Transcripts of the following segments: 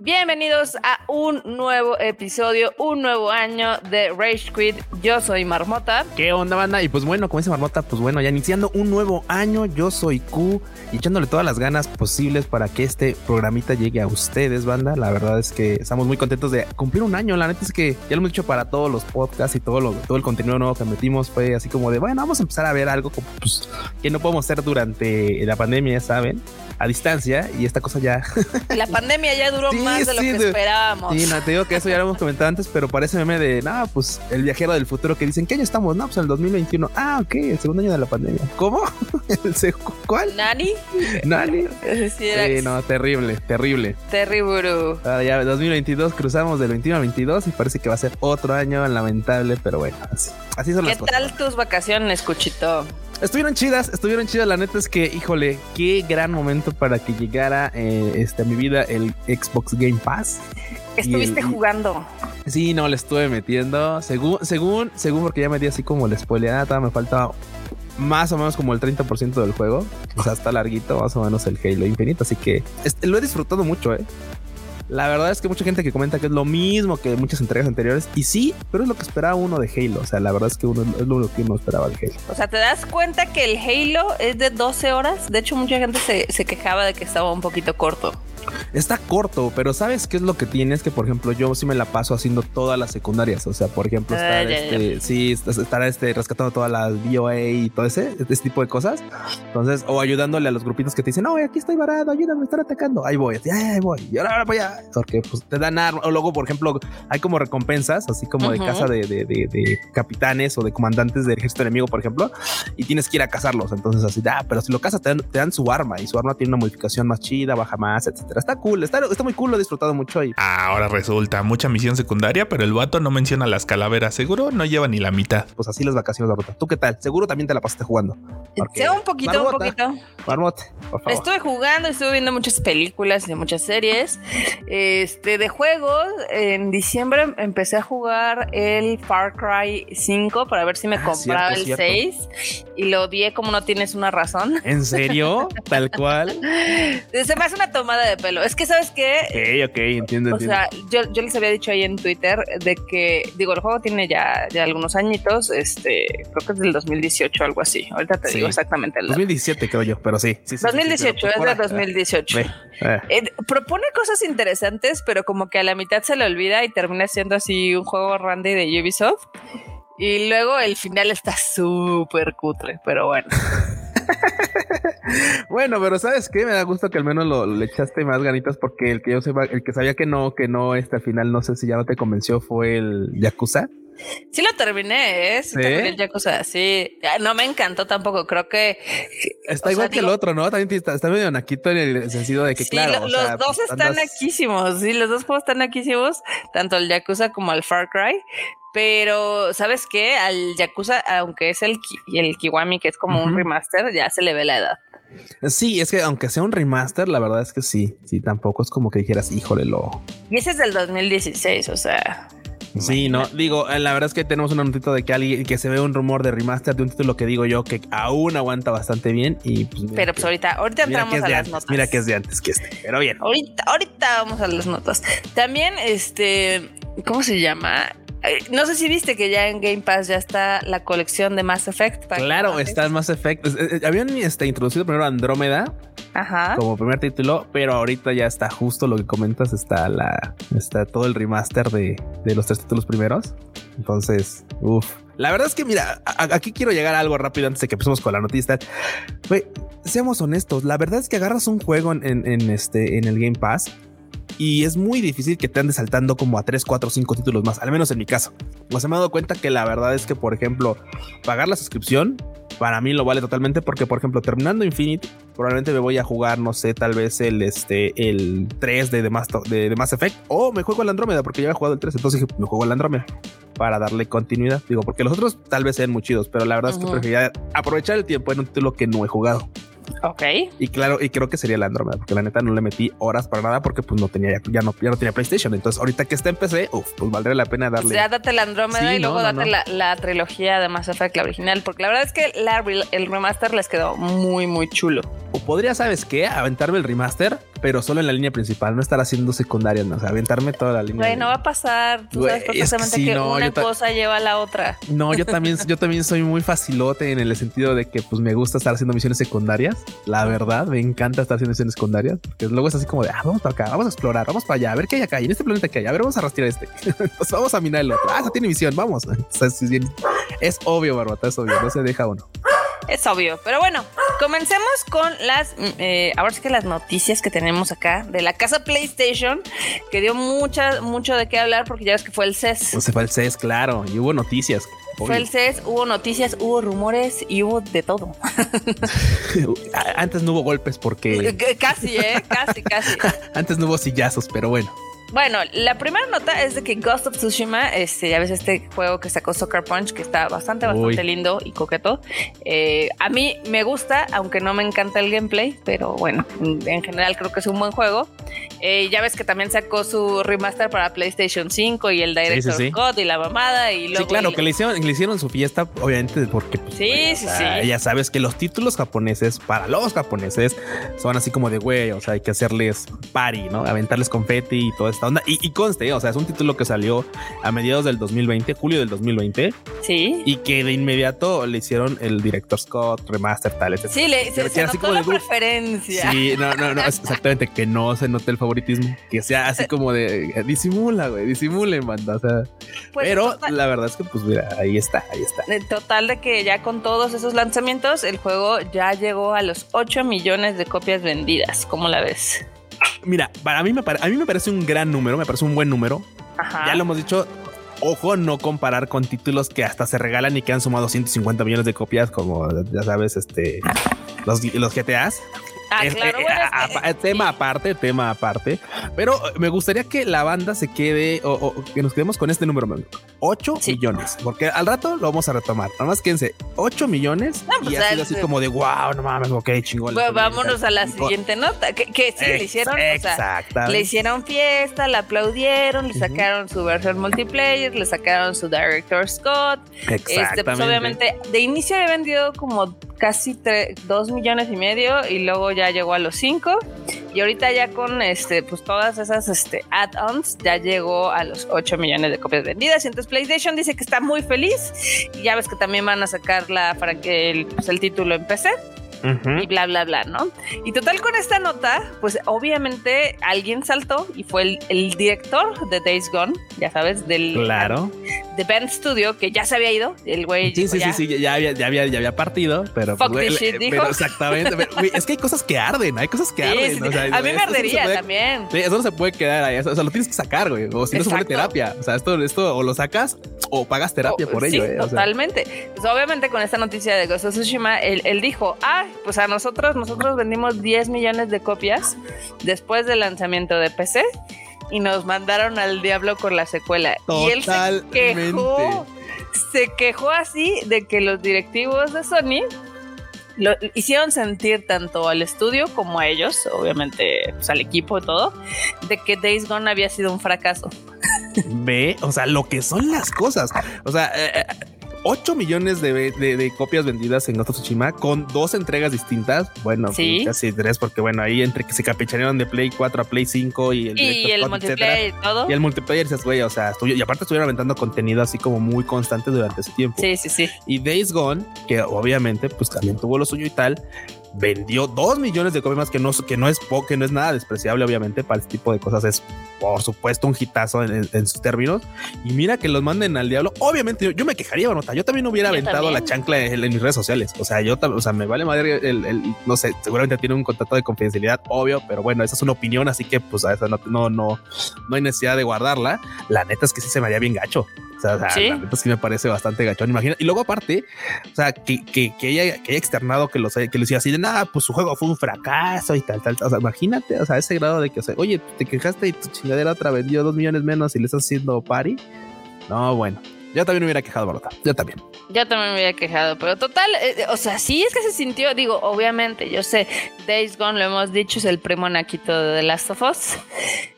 Bienvenidos a un nuevo episodio, un nuevo año de Rage Quit. Yo soy Marmota. ¿Qué onda, banda? Y pues bueno, como dice Marmota, pues bueno, ya iniciando un nuevo año, yo soy Q y echándole todas las ganas posibles para que este programita llegue a ustedes, banda. La verdad es que estamos muy contentos de cumplir un año. La neta es que ya lo hemos dicho para todos los podcasts y todo, lo, todo el contenido nuevo que metimos. Fue así como de, bueno, vamos a empezar a ver algo pues, que no podemos hacer durante la pandemia, ¿saben? A distancia y esta cosa ya. La pandemia ya duró más de lo que esperábamos. Sí, no, te digo que eso ya lo hemos comentado antes, pero parece meme de, nada, pues el viajero del futuro que dicen, ¿qué año estamos? No, pues el 2021. Ah, ok, el segundo año de la pandemia. ¿Cómo? ¿El ¿Cuál? ¿Nani? ¿Nani? Sí, no, terrible, terrible. Terrible. Ahora ya 2022 cruzamos del 21 al 22 y parece que va a ser otro año lamentable, pero bueno, así, así son las cosas. ¿Qué tal tus vacaciones, Cuchito? Estuvieron chidas, estuvieron chidas. La neta es que, híjole, qué gran momento para que llegara eh, este, a mi vida el Xbox Game Pass. Estuviste jugando. Sí, no, le estuve metiendo. Según, según, según, porque ya me di así como la spoileada, me falta más o menos como el 30% del juego. O sea, está larguito, más o menos el Halo Infinite. Así que este, lo he disfrutado mucho, eh. La verdad es que mucha gente que comenta que es lo mismo que muchas entregas anteriores. Y sí, pero es lo que esperaba uno de Halo. O sea, la verdad es que uno es lo que uno esperaba de Halo. O sea, ¿te das cuenta que el Halo es de 12 horas? De hecho, mucha gente se, se quejaba de que estaba un poquito corto. Está corto, pero ¿sabes qué es lo que tienes? Que, por ejemplo, yo sí me la paso haciendo todas las secundarias. O sea, por ejemplo, ah, estar, este, sí, estar este, rescatando todas las BOA y todo ese, ese tipo de cosas. Entonces, o ayudándole a los grupitos que te dicen, no, aquí estoy varado, ayúdame, están atacando. Ahí voy, ahí voy. Y ahora, ahora voy a. Porque pues, te dan armas. O luego, por ejemplo, hay como recompensas, así como de casa de, de, de, capitanes o de comandantes del ejército enemigo, por ejemplo, y tienes que ir a cazarlos. Entonces, así, ah, pero si lo cazas, te dan, te dan su arma y su arma tiene una modificación más chida, baja más, etcétera. Está cool, está, está muy cool, lo he disfrutado mucho ahí. Ahora resulta mucha misión secundaria, pero el vato no menciona las calaveras. Seguro no lleva ni la mitad. Pues así las vacaciones, Barbota. ¿Tú qué tal? Seguro también te la pasaste jugando. Porque... un poquito, un poquito. Marmota, por favor. Estuve jugando, estuve viendo muchas películas y muchas series. Este, de juegos, en diciembre empecé a jugar el Far Cry 5 para ver si me ah, compraba el 6 y lo odié como no tienes una razón. ¿En serio? Tal cual. Se me hace una tomada de pelo. Es que, ¿sabes qué? Ok, ok, entiendo. O sea, yo, yo, les había dicho ahí en Twitter de que, digo, el juego tiene ya, ya algunos añitos, este, creo que es del 2018 o algo así. Ahorita te digo exactamente. El 2017 creo yo, pero sí. sí, 2018, es de 2018. Eh. propone cosas interesantes, pero como que a la mitad se le olvida y termina siendo así un juego randy de Ubisoft. Y luego el final está súper cutre, pero bueno. bueno, pero ¿sabes qué? Me da gusto que al menos lo, le echaste más ganitas porque el que yo sepa, el que sabía que no, que no, este al final no sé si ya no te convenció fue el Yakuza. Sí lo terminé, ¿eh? Sí, el Yakuza, sí. No me encantó tampoco, creo que... Está igual que el otro, ¿no? También está, medio naquito en el sentido de que, sí, claro... los dos están naquísimos, sí, los dos juegos están naquísimos, tanto el Yakuza como el Far Cry, pero, ¿sabes qué? Al Yakuza, aunque es el, el Kiwami, que es como un remaster, ya se le ve la edad. Sí, es que aunque sea un remaster, la verdad es que sí. Sí, tampoco es como que dijeras, híjole, lo. Y ese es del 2016, o sea. Sí, no, digo, eh, la verdad es que tenemos un notito de que alguien que se ve un rumor de remaster de un título que digo yo que aún aguanta bastante bien y pues Pero pues ahorita, ahorita entramos a las notas. Mira que es de antes que este, pero bien. Ahorita, ahorita vamos a las notas. También, este, ¿cómo se llama? No sé si viste que ya en Game Pass ya está la colección de Mass Effect. claro, está Mass Effect. Eh, habían este, introducido primero Andrómeda como primer título, pero ahorita ya está justo lo que comentas. Está la, está todo el remaster de, los tres títulos primeros. Entonces, uff. La verdad es que, mira, aquí quiero llegar a algo rápido antes de que empecemos con la noticia. seamos honestos, la verdad es que agarras un juego en, este, en el Game Pass y es muy difícil que te andes saltando como a 3, 4, 5 títulos más, al menos en mi caso. Sea, me he dado cuenta que la verdad es que, por ejemplo, pagar la suscripción para mí lo vale totalmente porque, por ejemplo, terminando Infinite, probablemente me voy a jugar, no sé, tal vez el, este, el 3 de, de, Mass, de, Mass Effect o me juego el Andrómeda porque ya he jugado el 3, entonces me juego el Andrómeda para darle continuidad. Digo, porque los otros tal vez sean muy chidos, pero la verdad es que preferiría aprovechar el tiempo en un título que no he jugado. Ok. Y claro, y creo que sería la Andrómeda, porque la neta no le metí horas para nada porque pues no tenía, ya no, ya no tenía PlayStation. Entonces, ahorita que está en PC, uf, pues valdría la pena darle. Ya date la Andrómeda y luego date La, trilogía de Mass Effect, la original, porque la verdad es que la, el remaster les quedó muy, muy chulo. O podría, ¿sabes qué? Aventarme el remaster, pero solo en la línea principal, no estar haciendo secundarias, no, o sea, aventarme toda la línea. Güey, no va a pasar. Tú sabes perfectamente que, una cosa lleva a la otra. No, yo también, yo también soy muy facilote en el sentido de que pues me gusta estar haciendo misiones secundarias. La verdad, me encanta estar haciendo misiones secundarias, porque luego es así como de, ah, vamos para acá, vamos a explorar, vamos para allá, a ver qué hay acá, y en este planeta que hay, a ver, vamos a rastrear este. Entonces vamos a minar el otro. Ah, esa tiene misión, vamos. es obvio, Barbata, es obvio, no se deja uno. Es obvio, pero bueno, comencemos con las, eh, ahora sí que las noticias que tenemos acá de la casa PlayStation, que dio mucha, mucho de qué hablar porque ya ves que fue el CES. Pues se fue el CES, claro, y hubo noticias. Fue el CES, hubo noticias, hubo rumores y hubo de todo. Antes no hubo golpes porque... Casi, ¿eh? Casi, casi. Antes no hubo sillazos, pero bueno. Bueno, la primera nota es de que Ghost of Tsushima, este, ya ves este juego que sacó Soccer Punch, que está bastante, bastante lindo y coqueto. Eh, a mí me gusta, aunque no me encanta el gameplay, pero bueno, en general creo que es un buen juego. Eh, ya ves que también sacó su remaster para PlayStation 5 y el Director Scott y la mamada. Y luego sí, claro, que le hicieron, le hicieron su fiesta, obviamente, porque pues, sí, sí, sí. ya sabes que los títulos japoneses, para los japoneses, son así como de güey, o sea, hay que hacerles party, ¿no? Aventarles confeti y todo eso esta onda. Y, conste, o sea, es un título que salió a mediados del 2020, julio del 2020. Sí. Y que de inmediato le hicieron el director Scott, remaster, tal, etc. Sí, le se, se notó la preferencia. Sí, no, no, no, exactamente, que no se note el favoritismo. Que sea así como de disimula, güey, disimule, manda. O sea, pues, pero la verdad es que, pues mira, ahí está, ahí está. total de que ya con todos esos lanzamientos, el juego ya llegó a los 8 millones de copias vendidas. ¿Cómo la ves? Mira, para mí me, a mí me parece un gran número, me parece un buen número. Ya lo hemos dicho, ojo, no comparar con títulos que hasta se regalan y que han sumado 150 millones de copias, como ya sabes, este, los, los GTAs. Ah, claro, eh, tema aparte, tema aparte. Pero me gustaría que la banda se quede o, que nos quedemos con este número. 8 millones, porque al rato lo vamos a retomar. Nada más quédense 8 millones pues y así, así como de wow, no mames, ok, chingón. vámonos a la siguiente nota. Que, sí, le hicieron, le hicieron fiesta, le aplaudieron, le sacaron su versión multiplayer, le sacaron su director Scott. Este, pues obviamente, de inicio había vendido como casi 2 millones y medio y luego ya llegó a los 5 y ahorita ya con este pues todas esas este add-ons ya llegó a los 8 millones de copias vendidas. Y entonces PlayStation dice que está muy feliz. Y ya ves que también van a sacar la para que el, pues, el título en PC y bla, bla, bla, ¿no? Y total con esta nota, pues obviamente alguien saltó y fue el, director de Days Gone, ya sabes, del... Claro. De Ben Studio, que ya se había ido, el güey... Sí, sí, sí, sí, ya había, ya había, ya había partido, pero... Fuck pues, shit, dijo. exactamente. es que hay cosas que arden, hay cosas que arden. a mí me ardería también. Sí, eso no se puede quedar ahí, o sea, lo tienes que sacar, güey, o si no se pone terapia. O sea, esto, esto o lo sacas o pagas terapia por ello. Eh, totalmente. Pues obviamente con esta noticia de Ghost of Tsushima, él, él dijo, ah, pues a nosotros, nosotros vendimos 10 millones de copias después del lanzamiento de PC y nos mandaron al diablo con la secuela. Y él se quejó, se quejó así de que los directivos de Sony lo hicieron sentir tanto al estudio como a ellos, obviamente pues, al equipo y todo, de que Days Gone había sido un fracaso. Ve, o sea, lo que son las cosas. O sea, eh, 8 millones de, copias vendidas en Ghost of Tsushima con dos entregas distintas. Bueno, pues, casi tres, porque bueno, ahí entre que se capichanearon de Play 4 a Play 5 y el, y el multiplayer y todo. Y el multiplayer, dices, güey, o sea, y aparte estuvieron aventando contenido así como muy constante durante ese tiempo. Sí, sí, sí. Y Days Gone, que obviamente pues también tuvo lo suyo y tal, vendió dos millones de copias más que no, que no es poco, que no es nada despreciable, obviamente, para este tipo de cosas. Es por supuesto un hitazo en, sus términos. Y mira que los manden al diablo. Obviamente, yo, me quejaría, nota. Yo también hubiera aventado la chancla en, mis redes sociales. O sea, yo, o sea, me vale madre el, no sé, seguramente tiene un contrato de confidencialidad, obvio, pero bueno, esa es una opinión, así que pues a eso no, no, no, no hay necesidad de guardarla. La neta es que sí se me haría bien gacho. Sea, ¿Sí? la neta sí me parece bastante gachón. Imagina. Y luego, aparte, o sea, que, que, que, haya, que haya externado que, los, que lo decía así de nada, pues su juego fue un fracaso y tal, tal. O sea, imagínate, o sea, ese grado de que, o sea, oye, te quejaste y tu chingadera otra vendió dos millones menos y le estás haciendo party. No, bueno. Yo también me hubiera quejado, Barota. Yo también. Yo también me hubiera quejado, pero total, eh, o sea, sí es que se sintió, digo, obviamente, yo sé, Days Gone, lo hemos dicho, es el primo naquito de The Last of Us.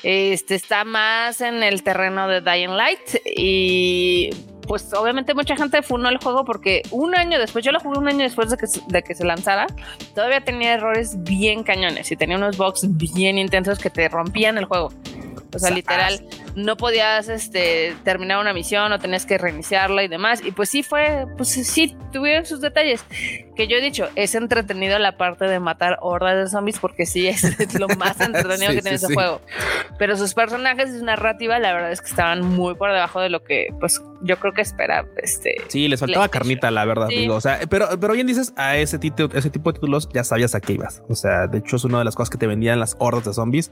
Este está más en el terreno de Dying Light y pues obviamente mucha gente funó el juego porque un año después, yo lo jugué un año después de que, de que se lanzara, todavía tenía errores bien cañones y tenía unos bugs bien intensos que te rompían el juego. O sea, literal, no podías este, terminar una misión o tenías que reiniciarla y demás. Y pues sí fue, pues sí, tuvieron sus detalles. Que yo he dicho, es entretenido la parte de matar hordas de zombies porque sí es, lo más entretenido que tiene ese juego. Pero sus personajes y su narrativa, la verdad es que estaban muy por debajo de lo que, pues, yo creo que espera. Este, sí, les faltaba carnita, la verdad. Digo, o sea, pero, pero bien dices, a ese, ese tipo de títulos ya sabías a qué ibas. O sea, de hecho, es una de las cosas que te vendían las hordas de zombies.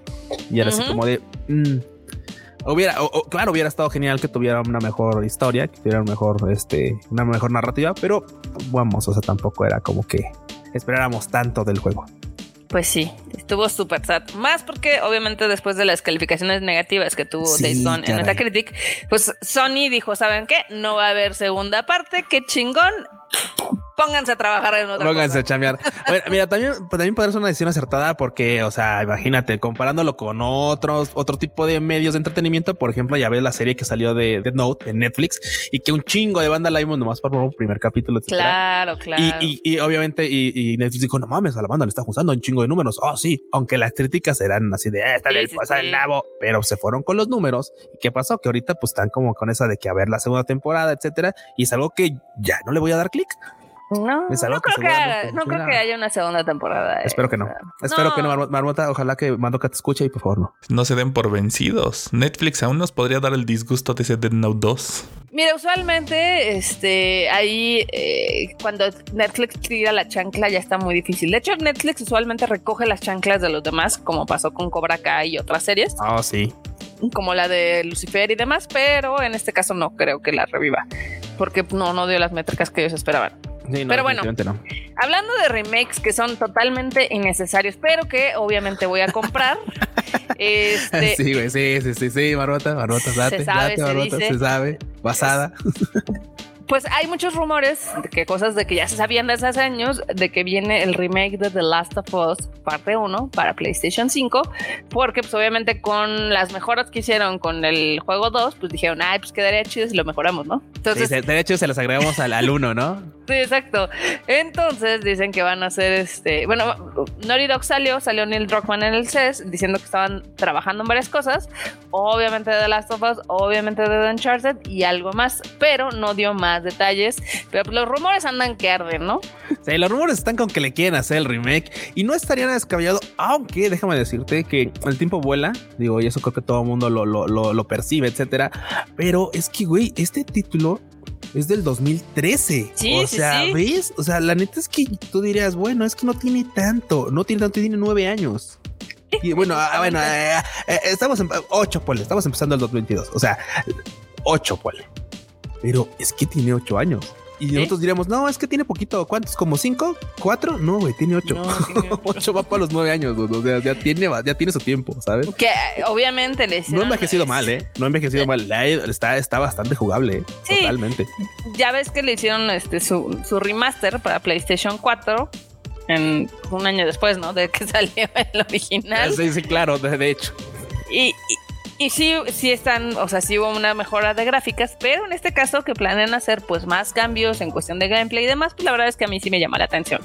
Y era así como de. Mm, Hubiera, claro, hubiera estado genial que tuviera una mejor historia, que tuviera mejor, este, una mejor narrativa, pero vamos, o sea, tampoco era como que esperáramos tanto del juego. Pues sí, estuvo súper sad. Más porque obviamente después de las calificaciones negativas que tuvo sí, Days Gone en Metacritic, pues Sony dijo, ¿saben qué? No va a haber segunda parte, qué chingón pónganse a trabajar en otra Pónganse a chambear. mira, también, también podría ser una decisión acertada porque, o sea, imagínate, comparándolo con otros, otro tipo de medios de entretenimiento, por ejemplo, ya ves la serie que salió de Dead Note en Netflix y que un chingo de banda la vimos nomás por un primer capítulo. Claro, claro. Y, y, obviamente, y, Netflix dijo, no mames, a la banda le está gustando un chingo de números. Oh, sí, aunque las críticas eran así de, está sí, el nabo, pero se fueron con los números. ¿Y qué pasó? Que ahorita pues están como con esa de que a ver la segunda temporada, etcétera. Y es algo que ya no le voy a dar clic. No, no, creo que, no creo que haya una segunda temporada. Espero que no. Espero que no, Marmota. Ojalá que Mandoka te escuche y por favor no. No se den por vencidos. Netflix aún nos podría dar el disgusto de ese Dead Note 2. Mira, usualmente, este, ahí eh, cuando Netflix tira la chancla ya está muy difícil. De hecho, Netflix usualmente recoge las chanclas de los demás, como pasó con Cobra Kai y otras series. Ah, sí. Como la de Lucifer y demás, pero en este caso no creo que la reviva, porque no, no dio las métricas que ellos esperaban. Pero bueno, hablando de remakes que son totalmente innecesarios, pero que obviamente voy a comprar. este, sí, güey, sí, sí, sí, sí, Marmota, Marmota, date, se sabe, date, se, se sabe, basada. pues hay muchos rumores de que cosas de que ya se sabían desde hace años, de que viene el remake de The Last of Us parte 1 para PlayStation 5, porque pues obviamente con las mejoras que hicieron con el juego 2, pues dijeron, ay, pues quedaría chido si lo mejoramos, ¿no? Entonces, sí, de hecho se las agregamos al, al 1, ¿no? sí, exacto. Entonces dicen que van a hacer este, bueno, Naughty Dog salió, salió Neil Druckmann en el CES diciendo que estaban trabajando en varias cosas, obviamente de The Last of Us, obviamente de The Uncharted y algo más, pero no dio más detalles, pero los rumores andan que arden, ¿no? Sí, los rumores están con que le quieren hacer el remake y no estaría nada descabellado, aunque déjame decirte que el tiempo vuela, digo, y eso creo que todo el mundo lo, lo, lo, percibe, etcétera, pero es que, güey, este título es del 2013. Sí, o sea, ¿ves? O sea, la neta es que tú dirías, bueno, es que no tiene tanto, no tiene tanto, tiene nueve años. Y bueno, ah, bueno, eh, eh, estamos en ocho, pues, estamos empezando el 2022. O sea, ocho, pues pero es que tiene ocho años. Y nosotros diríamos, no, es que tiene poquito. ¿Cuántos? ¿Como cinco? ¿Cuatro? No, güey, tiene ocho. ocho. va para los nueve años, O sea, ya tiene, ya tiene su tiempo, ¿sabes? Que obviamente le No ha envejecido mal, ¿eh? No ha envejecido mal. Está, está bastante jugable, ¿eh? Totalmente. Ya ves que le hicieron este, su, su remaster para PlayStation 4 en un año después, ¿no? De que salió el original. Sí, sí, claro, de, hecho. y, y sí, sí están, o sea, sí hubo una mejora de gráficas, pero en este caso que planean hacer pues más cambios en cuestión de gameplay y demás, pues la verdad es que a mí sí me llama la atención.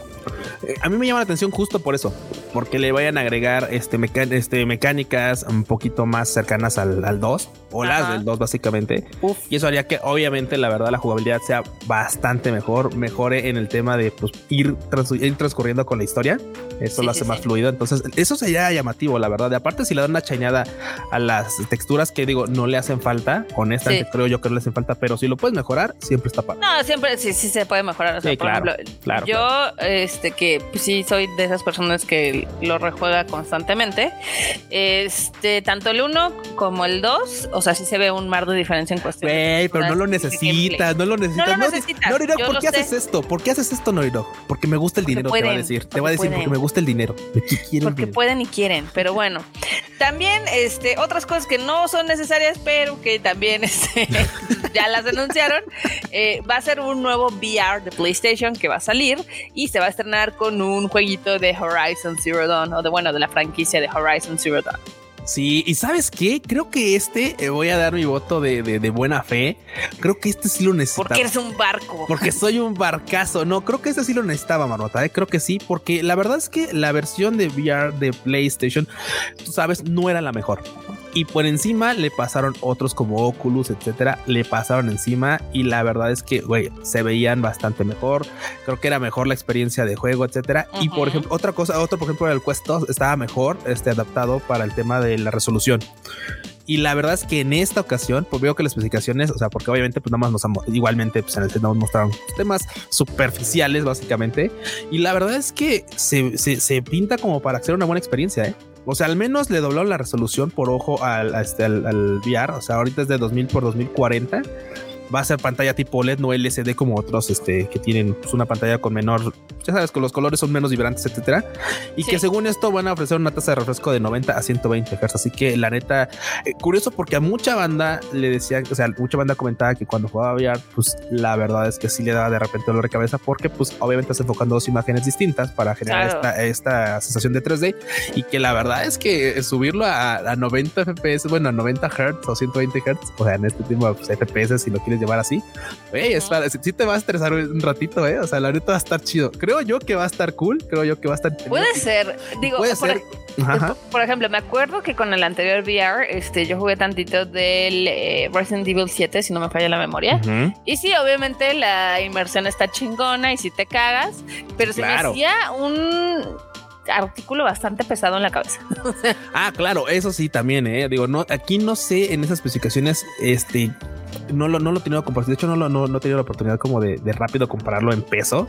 Eh, a mí me llama la atención justo por eso, porque le vayan a agregar este, este mecánicas un poquito más cercanas al, al 2 o las del 2 básicamente. Y eso haría que obviamente la verdad la jugabilidad sea bastante mejor, mejore en el tema de pues, ir, transcurriendo con la historia. Eso lo hace más fluido. Entonces, eso sería llamativo, la verdad. Y aparte, si le dan una chañada a las texturas que digo, no le hacen falta, con esta creo yo que no le hacen falta, pero si lo puedes mejorar, siempre está para. No, siempre sí, sí se puede mejorar. O sea, por ejemplo, yo, este, que pues, sí soy de esas personas que lo rejuega constantemente. Este, tanto el 1 como el 2, o sea, sí se ve un mar de diferencia en cuestión. Güey, pero no lo necesitas, no lo necesitas. No, lo necesitas. No, ¿por qué haces esto? ¿Por qué haces esto, Noiro? Porque me gusta el dinero, te va a decir. Te va a decir porque me gusta el dinero. porque pueden y quieren, pero bueno. También, este, otras cosas que no son necesarias, pero que también este, ya las anunciaron. Eh, va a ser un nuevo VR de PlayStation que va a salir y se va a estrenar con un jueguito de Horizon Zero Dawn, o de bueno, de la franquicia de Horizon Zero Dawn. Sí, y sabes qué? Creo que este eh, voy a dar mi voto de, buena fe. Creo que este sí lo necesitaba. Porque eres un barco. Porque soy un barcazo. No, creo que este sí lo necesitaba, Marmota. ¿eh? Creo que sí, porque la verdad es que la versión de VR de PlayStation, tú sabes, no era la mejor y por encima le pasaron otros como Oculus, etcétera, le pasaron encima y la verdad es que, güey, se veían bastante mejor. Creo que era mejor la experiencia de juego, etcétera. Y por ejemplo, otra cosa, otro, por ejemplo, el Quest 2 estaba mejor este, adaptado para el tema de la resolución. Y la verdad es que en esta ocasión, pues veo que las especificaciones, o sea, porque obviamente, pues nada más nos igualmente, pues en el nos mostraron temas superficiales, básicamente. Y la verdad es que se, se, se pinta como para hacer una buena experiencia, ¿eh? O sea, al menos le dobló la resolución por ojo al, este, al, al VR. O sea, ahorita es de 2000 por 2040 va a ser pantalla tipo LED, no LCD como otros este, que tienen pues, una pantalla con menor, ya sabes, que los colores son menos vibrantes, etcétera. Y que según esto van a ofrecer una tasa de refresco de 90 a 120 Hz. Así que la neta, eh, curioso porque a mucha banda le decían, o sea, mucha banda comentaba que cuando jugaba VR, pues la verdad es que sí le daba de repente dolor de cabeza porque, pues obviamente estás enfocando dos imágenes distintas para generar esta, sensación de 3D y que la verdad es que subirlo a, 90 FPS, bueno, a 90 Hz o 120 Hz, o sea, en este tipo de FPS, si lo quieres llevar así. Es si, te va a estresar un ratito, eh. O sea, la neta va a estar chido. Creo yo que va a estar cool. Creo yo que va a estar. Puede ser. Digo, puede por, ser. Por ejemplo, me acuerdo que con el anterior VR, este, yo jugué tantito del eh, Resident Evil 7, si no me falla la memoria. Y sí, obviamente la inmersión está chingona y si te cagas, pero se me hacía un artículo bastante pesado en la cabeza. ah, claro, eso sí también, eh. Digo, no, aquí no sé en esas especificaciones, este, no lo, no lo he tenido compartir. De hecho, no, lo, no, no he tenido la oportunidad como de, rápido compararlo en peso.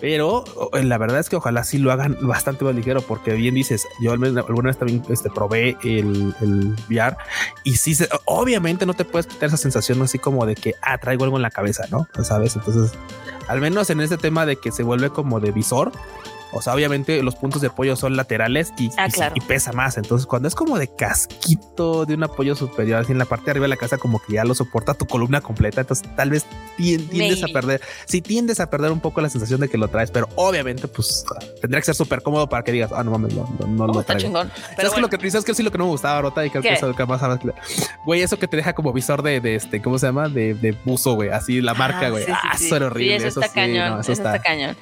Pero la verdad es que ojalá sí lo hagan bastante más ligero, porque bien dices, yo alguna vez también este, probé el, el VR y sí, se, obviamente no te puedes quitar esa sensación así como de que, ah, traigo algo en la cabeza, ¿no? ¿Sabes? Entonces, al menos en este tema de que se vuelve como de visor, o sea, obviamente los puntos de apoyo son laterales y, ah, y, pesa más. Entonces, cuando es como de casquito de un apoyo superior, así en la parte de arriba de la casa, como que ya lo soporta tu columna completa. Entonces, tal vez tiendes a perder. Si tiendes a perder un poco la sensación de que lo traes, pero obviamente, pues tendría que ser súper cómodo para que digas, ah, no mames, no, no, no, está chingón. ¿Sabes que lo que dices que sí lo que no me gustaba, Rota? Y creo que eso que más sabes. Güey, eso que te deja como visor de, de este, ¿cómo se llama? De, de buzo, güey. Así la marca, güey. ah, eso era horrible. eso, está cañón. eso, está cañón.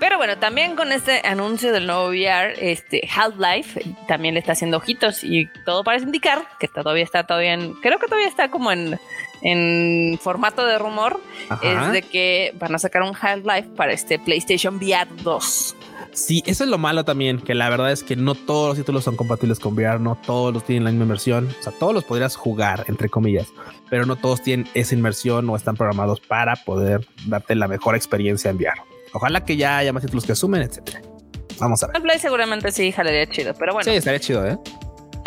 Pero bueno, también con este este anuncio del nuevo VR, este Half-Life también le está haciendo ojitos y todo parece indicar que todavía está todavía en, creo que todavía está como en, en formato de rumor, es de que van a sacar un Half-Life para este PlayStation VR 2. Sí, eso es lo malo también, que la verdad es que no todos los títulos son compatibles con VR, no todos los tienen la misma inversión, o sea, todos los podrías jugar, entre comillas, pero no todos tienen esa inversión o están programados para poder darte la mejor experiencia en VR. Ojalá que ya haya más títulos que asumen, etcétera. Vamos a ver. Play seguramente sí jalaría chido, pero bueno. Sí, estaría chido, ¿eh?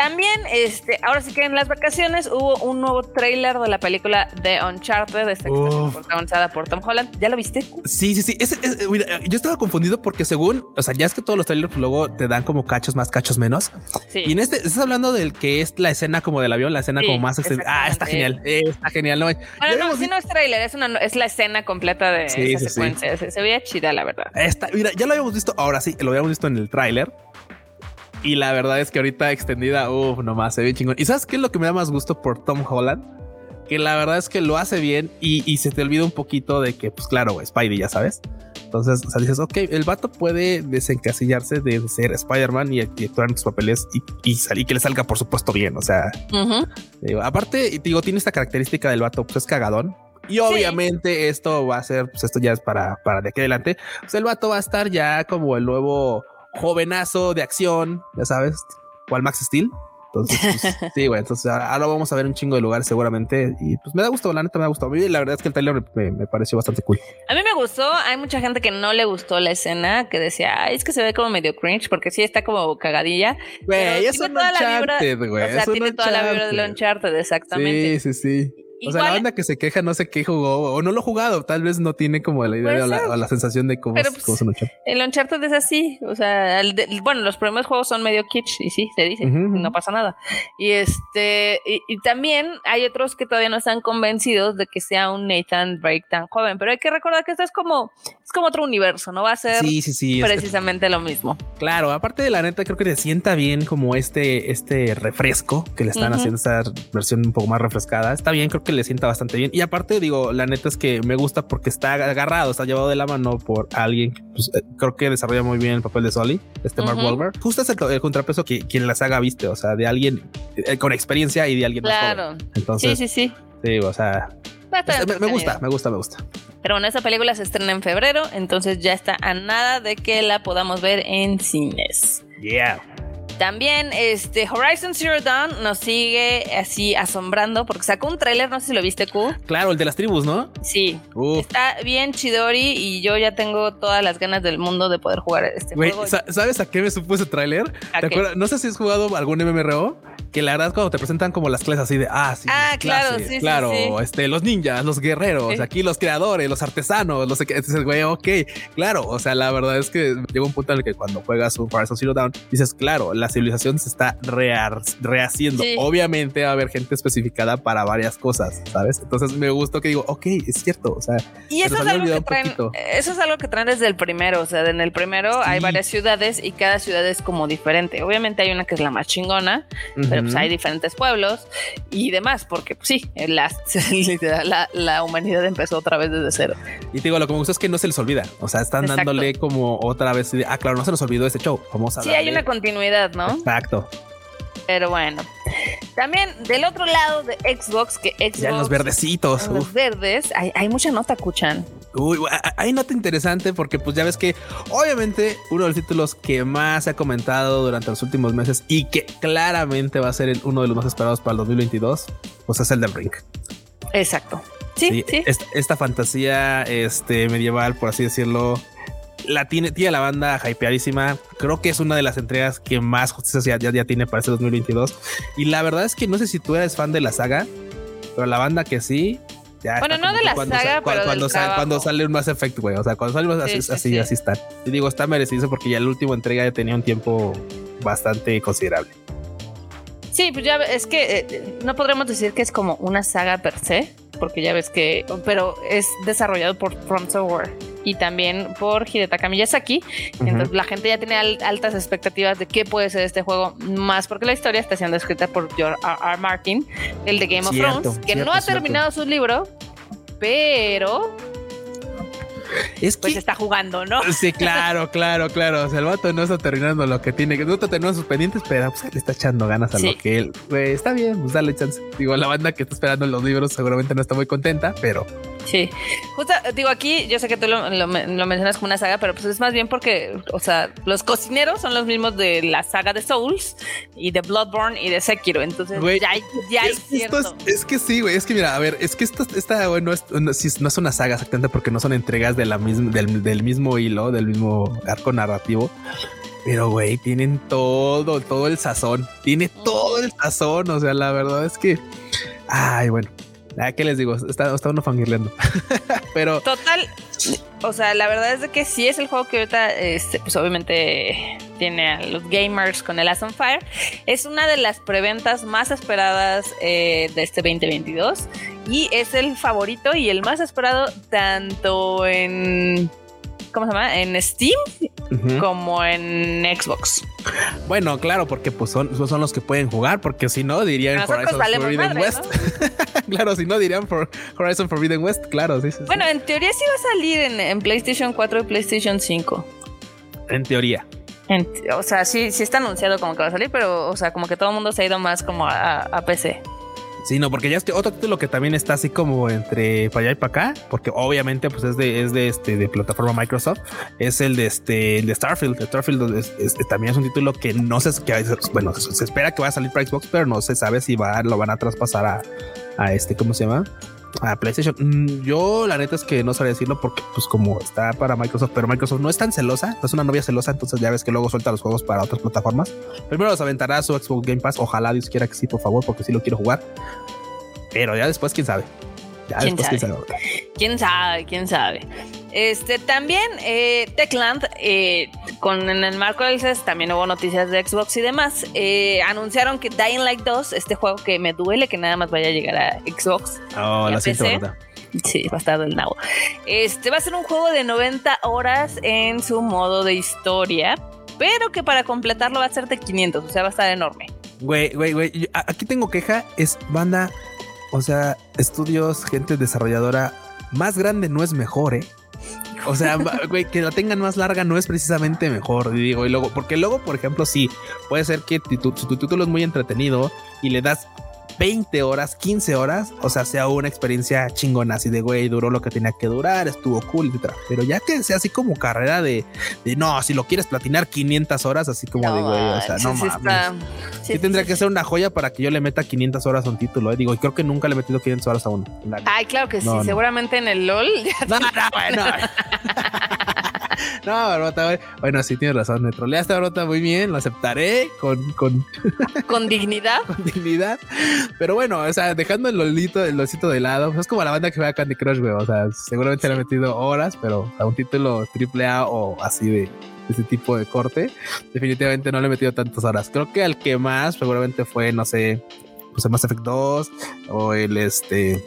También, este, ahora sí que en las vacaciones hubo un nuevo trailer de la película The Uncharted, esta que está protagonizada por Tom Holland. ¿Ya lo viste? Sí, sí, sí. yo estaba confundido porque según, o sea, ya es que todos los trailers luego te dan como cachos más, cachos menos. Sí. Y en este, estás hablando del que es la escena como del avión, la escena como más Ah, está genial. está genial. No, bueno, no, si no es trailer, es, una, es la escena completa de esa secuencia. Se, se, veía chida, la verdad. Está, mira, ya lo habíamos visto. Ahora sí, lo habíamos visto en el tráiler. Y la verdad es que ahorita extendida, uff, nomás se ve chingón. ¿Y sabes qué es lo que me da más gusto por Tom Holland? Que la verdad es que lo hace bien y, se te olvida un poquito de que, pues claro, Spidey, ya sabes. Entonces, o sea, dices, ok, el vato puede desencasillarse de ser Spider-Man y, actuar en sus papeles y, salir que le salga, por supuesto, bien. O sea, aparte, digo, tiene esta característica del vato, pues es cagadón. Y obviamente esto va a ser, pues esto ya es para, para de aquí adelante. Pues el vato va a estar ya como el nuevo jovenazo de acción, ya sabes, cual Max Steel. Entonces, pues, sí, güey. Entonces ahora vamos a ver un chingo de lugares seguramente. Y pues me da gusto, la neta me da gustado. A mí la verdad es que el trailer me, pareció bastante cool. A mí me gustó. Hay mucha gente que no le gustó la escena, que decía, Ay, es que se ve como medio cringe, porque sí está como cagadilla. Güey, eso no toda la vibra. O sea, tiene toda la vibra de Uncharted, exactamente. Sí, sí, sí o sea, la banda que se queja no sé qué jugó o no lo ha jugado, tal vez no tiene como la idea o la, sensación de cómo, es, pues, cómo Uncharted. El Uncharted es así, o sea, bueno, los primeros juegos son medio kitsch y sí, se dice, no pasa nada. Y este, y, también hay otros que todavía no están convencidos de que sea un Nathan Drake tan joven, pero hay que recordar que esto es como, es como otro universo, no va a ser precisamente lo mismo. Claro, aparte de la neta, creo que te sienta bien como este, este refresco que le están haciendo esta versión un poco más refrescada. Está bien, creo que le sienta bastante bien. Y aparte, digo, la neta es que me gusta porque está agarrado, está llevado de la mano por alguien que pues, eh, creo que desarrolla muy bien el papel de Sully, este Mark Wahlberg. Justo es el, contrapeso que quien las haga, viste, o sea, de alguien eh, con experiencia y de alguien claro. Entonces, sí, sí, sí. Digo, o sea, me, gusta, me gusta, me gusta. Pero bueno, esa película se estrena en febrero, entonces ya está a nada de que la podamos ver en cines. Yeah. También este Horizon Zero Dawn nos sigue así asombrando porque sacó un tráiler, no sé si lo viste, Q. Claro, el de las tribus, ¿no? Sí. Está bien chidori y yo ya tengo todas las ganas del mundo de poder jugar este juego. ¿Sabes a qué me supo ese tráiler? No sé si has jugado algún MMRO que la verdad cuando te presentan como las clases así de ah sí ah claro sí claro este los ninjas los guerreros aquí los creadores los artesanos los dices güey ok claro o sea la verdad es que llega un punto en el que cuando juegas un Horizon Zero Dawn dices claro la civilización se está rehaciendo obviamente va a haber gente especificada para varias cosas sabes entonces me gustó que digo ok es cierto o sea y eso es algo que traen eso es algo que traen desde el primero o sea en el primero hay varias ciudades y cada ciudad es como diferente. Obviamente hay una que es la más chingona pero pues hay diferentes pueblos y demás, porque pues, sí, la, la, humanidad empezó otra vez desde cero. Y te digo, lo que me gusta es que no se les olvida, o sea, están dándole como otra vez, ah, claro, no se nos olvidó este show, vamos a Sí, hay una continuidad, ¿no? Exacto. Pero bueno. También del otro lado de Xbox, que Xbox. Ya los verdecitos. Los verdes, hay, hay mucha nota, Cuchan. Uy, hay nota interesante porque pues ya ves que obviamente uno de los títulos que más se ha comentado durante los últimos meses y que claramente va a ser uno de los más esperados para el 2022, pues es el del Ring. Exacto. Sí, sí. Esta, fantasía este, medieval, por así decirlo, la tiene, tiene la banda hypeadísima. Creo que es una de las entregas que más justicia ya, ya, tiene para este 2022. Y la verdad es que no sé si tú eres fan de la saga, pero la banda que sí, bueno, no de la saga, pero cuando, sale, cuando sale un Mass Effect, güey. O sea, cuando sale un así, así, así están. Y digo, está merecido porque ya el último entrega ya tenía un tiempo bastante considerable. Sí, pues ya es que eh, no podremos decir que es como una saga per se, porque ya ves que, pero es desarrollado por From Software y también por Hidetaka Miyazaki. Entonces la gente ya tiene altas expectativas de qué puede ser este juego, más porque la historia está siendo escrita por George R. R. Martin, el de Game of Thrones, que no ha terminado su libro, pero es pues está jugando, ¿no? Sí, claro, claro, claro. O sea, el vato no está terminando lo que tiene que. No está terminando sus pendientes, pero pues le está echando ganas a lo que él. Güey, está bien, pues dale chance. Digo, la banda que está esperando los libros seguramente no está muy contenta, pero Sí, justo digo aquí, yo sé que tú lo, mencionas como una saga, pero pues es más bien porque, o sea, los cocineros son los mismos de la saga de Souls y de Bloodborne y de Sekiro, entonces ya hay, ya es, cierto. Es, que sí, güey, es que mira, a ver, es que esta, esta no, es, no, es una saga exactamente porque no son entregas de la misma, del, del mismo hilo, del mismo arco narrativo. Pero, güey, tienen todo, todo el sazón. Tiene todo el sazón. O sea, la verdad es que. Ay, bueno. Ah, ¿Qué les digo? Está, está uno fangirleando. Pero. Total. O sea, la verdad es de que sí es el juego que ahorita, este, pues obviamente tiene a los gamers con el Last on Fire. Es una de las preventas más esperadas eh, de este 2022 y es el favorito y el más esperado tanto en ¿cómo se llama? En Steam como en Xbox. Bueno, claro, porque pues son, son los que pueden jugar, porque si no dirían Horizon Forbidden West. claro, si no dirían for Horizon Forbidden West, claro, sí, Bueno, en teoría sí va a salir en, PlayStation 4 y PlayStation 5. En teoría. o sea, sí, sí está anunciado como que va a salir, pero, o sea, como que todo el mundo se ha ido más como a, a PC. Sí, no, porque ya es que otro título que también está así como entre para allá y para acá, porque obviamente pues es de, es de este de plataforma Microsoft, es el de este el de Starfield. Starfield también es un título que no sé que bueno, se, espera que vaya a salir para Xbox, pero no se sabe si va, lo van a traspasar a, a este, ¿cómo se llama? A PlayStation. Mm, yo la neta es que no sabría decirlo porque pues como está para Microsoft, pero Microsoft no es tan celosa, no es una novia celosa, entonces ya ves que luego suelta los juegos para otras plataformas. Primero los aventará su Xbox Game Pass, ojalá Dios quiera que sí, por favor, porque sí lo quiero jugar. Pero ya después, quién sabe. Ya ¿Quién después, sabe? quién sabe. Quién sabe, quién sabe. Este también eh, Techland eh, con en el marco del CES también hubo noticias de Xbox y demás. Eh, anunciaron que Dying Light 2, este juego que me duele que nada más vaya a llegar a Xbox. Oh, la siento, Sí, va a estar del nabo. Este va a ser un juego de 90 horas en su modo de historia, pero que para completarlo va a ser de 500, o sea, va a estar enorme. Güey, güey, güey, aquí tengo queja, es banda, o sea, estudios, gente desarrolladora, más grande no es mejor, ¿eh? O sea, güey, que la tengan más larga no es precisamente mejor, digo, y luego, porque luego, por ejemplo, sí, puede ser que tu, tu título es muy entretenido y le das 20 horas, 15 horas, o sea, sea una experiencia chingona, así de güey, duró lo que tenía que durar, estuvo cool, etcétera. Pero ya que sea así como carrera de, de no, si lo quieres platinar 500 horas, así como de güey, o sea, no mames. Sí, tendría que ser una joya para que yo le meta 500 horas a un título, ¿eh? digo, y creo que nunca le he metido 500 horas a uno. Ay, claro que sí, seguramente en el LOL. No, no, bueno. No, Barbota, bueno, sí tienes razón. Me troleaste, Barbota, muy bien. Lo aceptaré con, con, con dignidad. con dignidad. Pero bueno, o sea, dejando el lolito, el losito de lado, pues es como la banda que juega Candy Crush, güey. O sea, seguramente le ha metido horas, pero a un título triple A o así de ese tipo de corte, definitivamente no le he metido tantas horas. Creo que al que más seguramente fue, no sé, pues el Mass Effect 2 o el este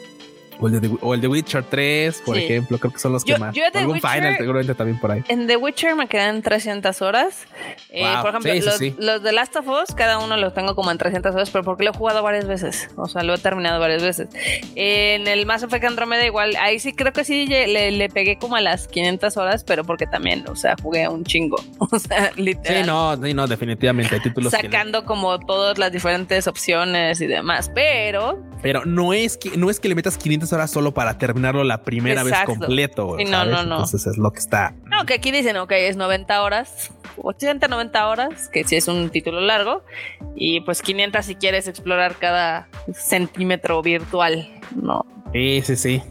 o el, de, o el de Witcher 3, por ejemplo, creo que son los que más. Yo Algún Final seguramente también por ahí. En The Witcher me quedan 300 horas. Eh, por ejemplo, los, los, de Last of Us, cada uno los tengo como en 300 horas, pero porque lo he jugado varias veces. O sea, lo he terminado varias veces. En el Mass Effect Andromeda igual, ahí sí creo que sí le, le, pegué como a las 500 horas, pero porque también, o sea, jugué un chingo. O sea, literal. Sí, no, sí, no, definitivamente hay títulos Sacando como todas las diferentes opciones y demás, pero... Pero no es que, no es que le metas 500 horas solo para terminarlo la primera vez completo. no, no, no. Entonces es lo que está. No, que aquí dicen, ok, es 90 horas, 80, 90 horas, que si es un título largo, y pues 500 si quieres explorar cada centímetro virtual, ¿no? Sí, sí, sí.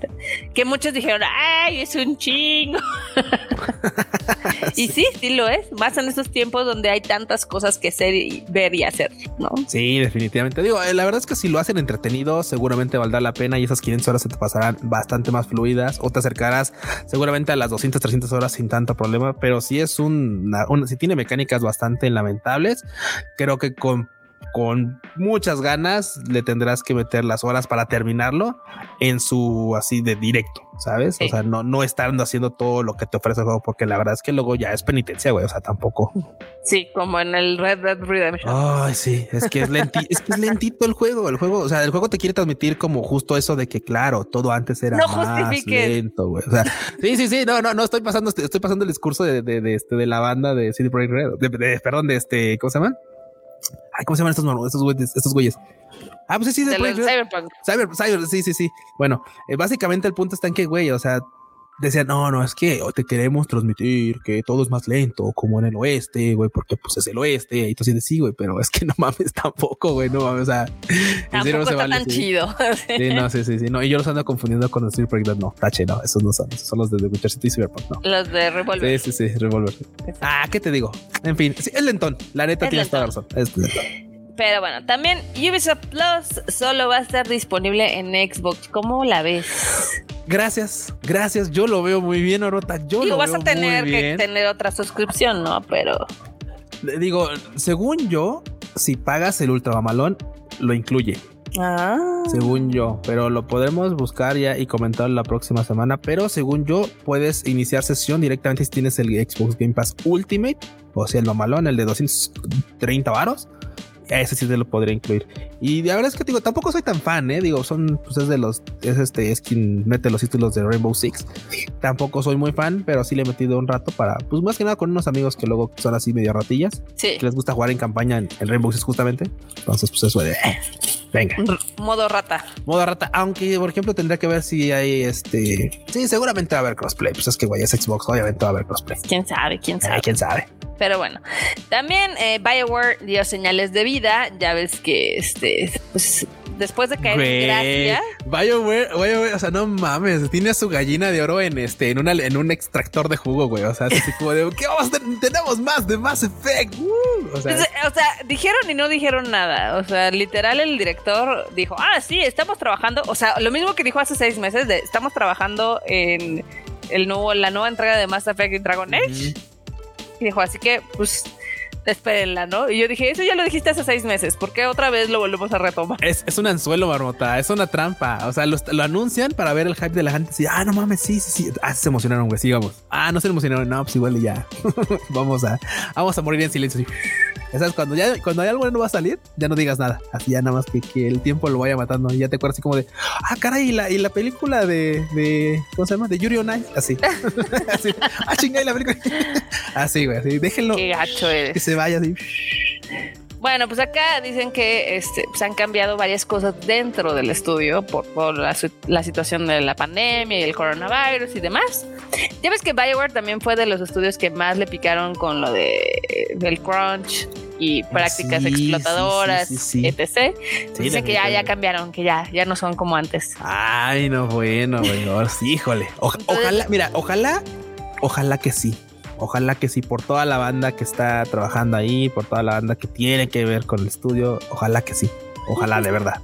Que muchos dijeron, ay, es un chingo. y sí, sí lo es. Más en estos tiempos donde hay tantas cosas que ser y ver y hacer, ¿no? Sí, definitivamente. Digo, eh, la verdad es que si lo hacen entretenido, seguramente valdrá la pena y esas 500 horas se te pasarán bastante más fluidas o te acercarás seguramente a las 200, 300 horas sin tanto problema. Pero si es un, si tiene mecánicas bastante lamentables, creo que con con muchas ganas le tendrás que meter las horas para terminarlo en su así de directo, ¿sabes? O sea, no, no estando haciendo todo lo que te ofrece el juego, porque la verdad es que luego ya es penitencia, güey. O sea, tampoco. Sí, como en el Red Dead Redemption. Ay, sí, es que es, es que es lentito el juego. El juego, o sea, el juego te quiere transmitir como justo eso de que, claro, todo antes era más lento, güey. O sea, sí, sí, sí, no, no, no estoy pasando, estoy pasando el discurso de, de, de, este, de la banda de City Projekt Red, de, perdón, de este, ¿cómo se llama? Ay, ¿cómo se llaman estos, estos güeyes? Estos güeyes. Ah, pues sí, sí, de, Cyberpunk. Cyber, Cyber, sí, sí, sí. Bueno, eh, básicamente el punto está en que, güey, o sea, decían, no, no, es que te queremos transmitir que todo es más lento, como en el oeste, güey, porque pues es el oeste, y tú dices, sí, güey, pero es que no mames tampoco, güey, no mames, o sea, tampoco no se está tan chido. Sí, no, sí, sí, sí, no, y yo los ando confundiendo con los Project, no, tache, no, esos no son, esos son los de The Witcher City y Cyberpunk, no. Los de Revolver. Sí, sí, sí, Revolver. Ah, ¿qué te digo? En fin, sí, es lentón, la neta tienes toda la razón, es lentón. Pero bueno, también Ubisoft Plus solo va a estar disponible en Xbox. ¿Cómo la ves? Gracias, gracias. Yo lo veo muy bien, Orota. Yo Digo, vas a tener que tener otra suscripción, ¿no? Pero. Digo, según yo, si pagas el ultramamalón, lo incluye. Ah. Según yo, pero lo podemos buscar ya y comentar la próxima semana. Pero según yo, puedes iniciar sesión directamente si tienes el Xbox Game Pass Ultimate, o sea, el mamalón, el de 230 varos ese sí te lo podría incluir. Y la verdad es que digo, tampoco soy tan fan, ¿eh? Digo, son, pues es de los, es este, es quien mete los títulos de Rainbow Six. Tampoco soy muy fan, pero sí le he metido un rato para, pues más que nada con unos amigos que luego son así medio ratillas. Que les gusta jugar en campaña en, Rainbow Six justamente. Entonces, pues eso de... Venga. modo rata. Modo rata. Aunque, por ejemplo, tendría que ver si hay este. Sí, seguramente va a haber crossplay. Pues es que, güey, es Xbox. Obviamente va a haber crossplay. Quién sabe, quién sabe. quién sabe. Pero bueno, también eh, Bioware dio señales de vida. Ya ves que este, pues después de caer en gracia. BioWare, BioWare, o sea, no mames, tiene su gallina de oro en este, en una, en un extractor de jugo, güey. O sea, así como de ¿qué vamos a Tenemos más de Mass Effect. Uh, o, sea, o, sea, dijeron y no dijeron nada. O sea, literal, el director dijo, ah, sí, estamos trabajando. O sea, lo mismo que dijo hace seis meses, de estamos trabajando en el nuevo, la nueva entrega de Mass Effect y Dragon Age. Y dijo, así que, pues espérenla, ¿no? Y yo dije, eso ya lo dijiste hace seis meses, ¿por qué otra vez lo volvemos a retomar? Es, es un anzuelo, marmota, es una trampa. O sea, lo, anuncian para ver el hype de la gente. Así, ah, no mames, sí, sí, sí. Ah, se emocionaron, güey, sigamos. Ah, no se emocionaron, no, pues igual ya. vamos a, vamos a morir en silencio. ¿Sabes? Cuando ya cuando hay algo no va a salir, ya no digas nada. Así ya nada más que, que el tiempo lo vaya matando. Y ya te acuerdas así como de, ah, caray, y la, y la película de, de, ¿cómo se llama? De Yuri on Ice. Así. así. Ah, chingada, la película. así, güey. Así. Déjenlo. Qué gacho eres. Que se vaya así. Bueno, pues acá dicen que este, se pues han cambiado varias cosas dentro del estudio por, por la, la, situación de la pandemia y el coronavirus y demás. Ya ves que Bioware también fue de los estudios que más le picaron con lo de, del crunch y ah, prácticas explotadoras, etc. Dicen que ya, ya cambiaron, que ya, ya no son como antes. Ay, no, bueno, bueno, sí, híjole. ojalá, mira, ojalá, ojalá que sí. Ojalá que sí, por toda la banda que está trabajando ahí, por toda la banda que tiene que ver con el estudio, ojalá que sí. Ojalá, de verdad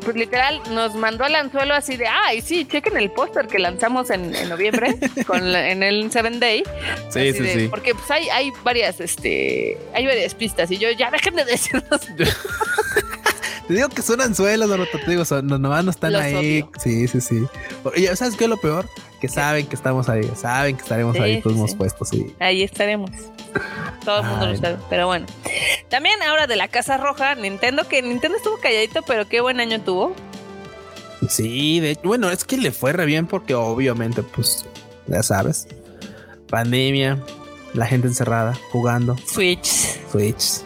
pues literal nos mandó al anzuelo así de, ay, sí, chequen el póster que lanzamos en, noviembre con en el Seven Day. Sí, sí, sí. Porque pues hay, hay varias, este, hay varias pistas y yo ya dejen de decirnos. te digo que son anzuelos, no, te digo, son, nomás no están ahí. Sí, sí, sí. Y ¿sabes qué es lo peor? Que saben que estamos ahí, saben que estaremos ahí, todos hemos puestos, sí. Ahí estaremos. Todo el mundo lo sabe, pero bueno. También ahora de la Casa Roja, Nintendo, que Nintendo estuvo calladito, pero qué buen año tuvo. Sí, de bueno, es que le fue re bien porque obviamente, pues, ya sabes, pandemia, la gente encerrada, jugando. Switch. Switch.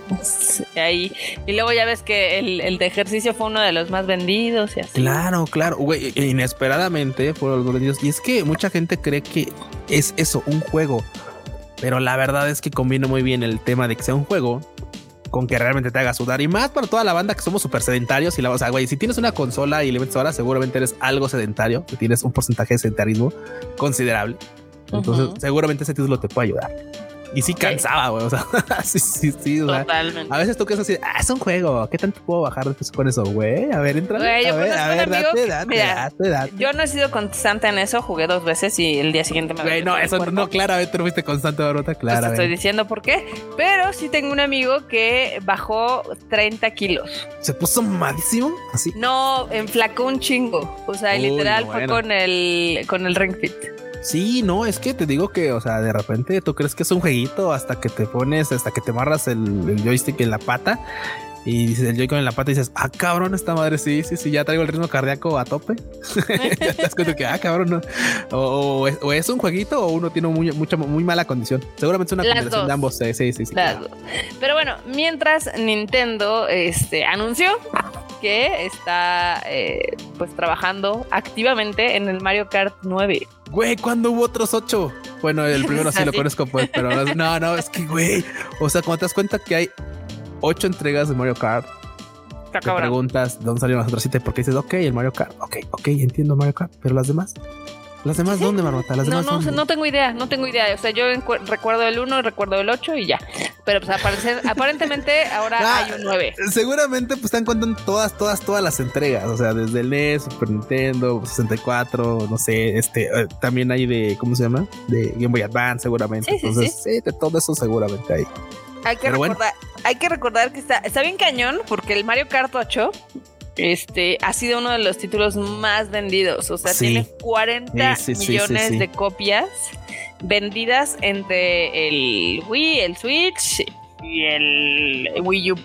Ahí. Y luego ya ves que el, de ejercicio fue uno de los más vendidos y así. Claro, claro. Güey, inesperadamente fueron los vendidos. Y es que mucha gente cree que es eso, un juego. Pero la verdad es que combina muy bien el tema de que sea un juego con que realmente te haga sudar y más para toda la banda que somos súper sedentarios y la, o sea, güey, si tienes una consola y le metes ahora, seguramente eres algo sedentario, que tienes un porcentaje de sedentarismo considerable. Entonces, seguramente ese título te puede ayudar. Y sí cansaba, güey. O sea, sí, sí, sí. Totalmente. a veces tú quieres decir, ah, es un juego. ¿Qué tanto puedo bajar después con eso, güey? A ver, entra. a ver, a ver, date, date, date, date, Yo no he sido constante en eso. Jugué dos veces y el día siguiente me Güey, no, eso no, claramente no fuiste constante, Barota, claro. estoy diciendo por qué. Pero sí tengo un amigo que bajó 30 kilos. ¿Se puso malísimo? Así. No, enflacó un chingo. O sea, literal fue con el, con el Ring Fit. Sí, no, es que te digo que, o sea, de repente tú crees que es un jueguito hasta que te pones, hasta que te marras el, joystick en la pata y dices el Joy-Con en la pata y dices, ah, cabrón, esta madre, sí, sí, sí, ya traigo el ritmo cardíaco a tope. te das cuenta que, ah, cabrón, no. o, es, un jueguito o uno tiene muy, mucha, muy mala condición. Seguramente es una combinación de ambos. Sí, sí, sí. Pero bueno, mientras Nintendo este, anunció que está eh, pues trabajando activamente en el Mario Kart 9. Güey, ¿cuándo hubo otros ocho? Bueno, el primero sí lo conozco, pues, pero no, no, es que, güey, o sea, cuando te das cuenta que hay ocho entregas de Mario Kart, te preguntas dónde salieron las otras siete, porque dices, ok, el Mario Kart, ok, ok, entiendo Mario Kart, pero las demás. ¿Las demás dónde, Marmota? ¿Las no, demás no, no tengo idea, no tengo idea. O sea, yo recuerdo el 1, recuerdo el 8 y ya. Pero pues aparentemente ahora ah, hay un 9. Seguramente pues están contando todas, todas, todas las entregas. O sea, desde el NES, Super Nintendo, 64, no sé, este, eh, también hay de, ¿cómo se llama? De Game Boy Advance, seguramente. Entonces, sí. de todo eso seguramente hay. Hay que, recordar, hay que recordar que está, está bien cañón porque el Mario Kart 8 este ha sido uno de los títulos más vendidos. O sea, tiene 40 millones de copias vendidas entre el Wii, el Switch y el Wii U.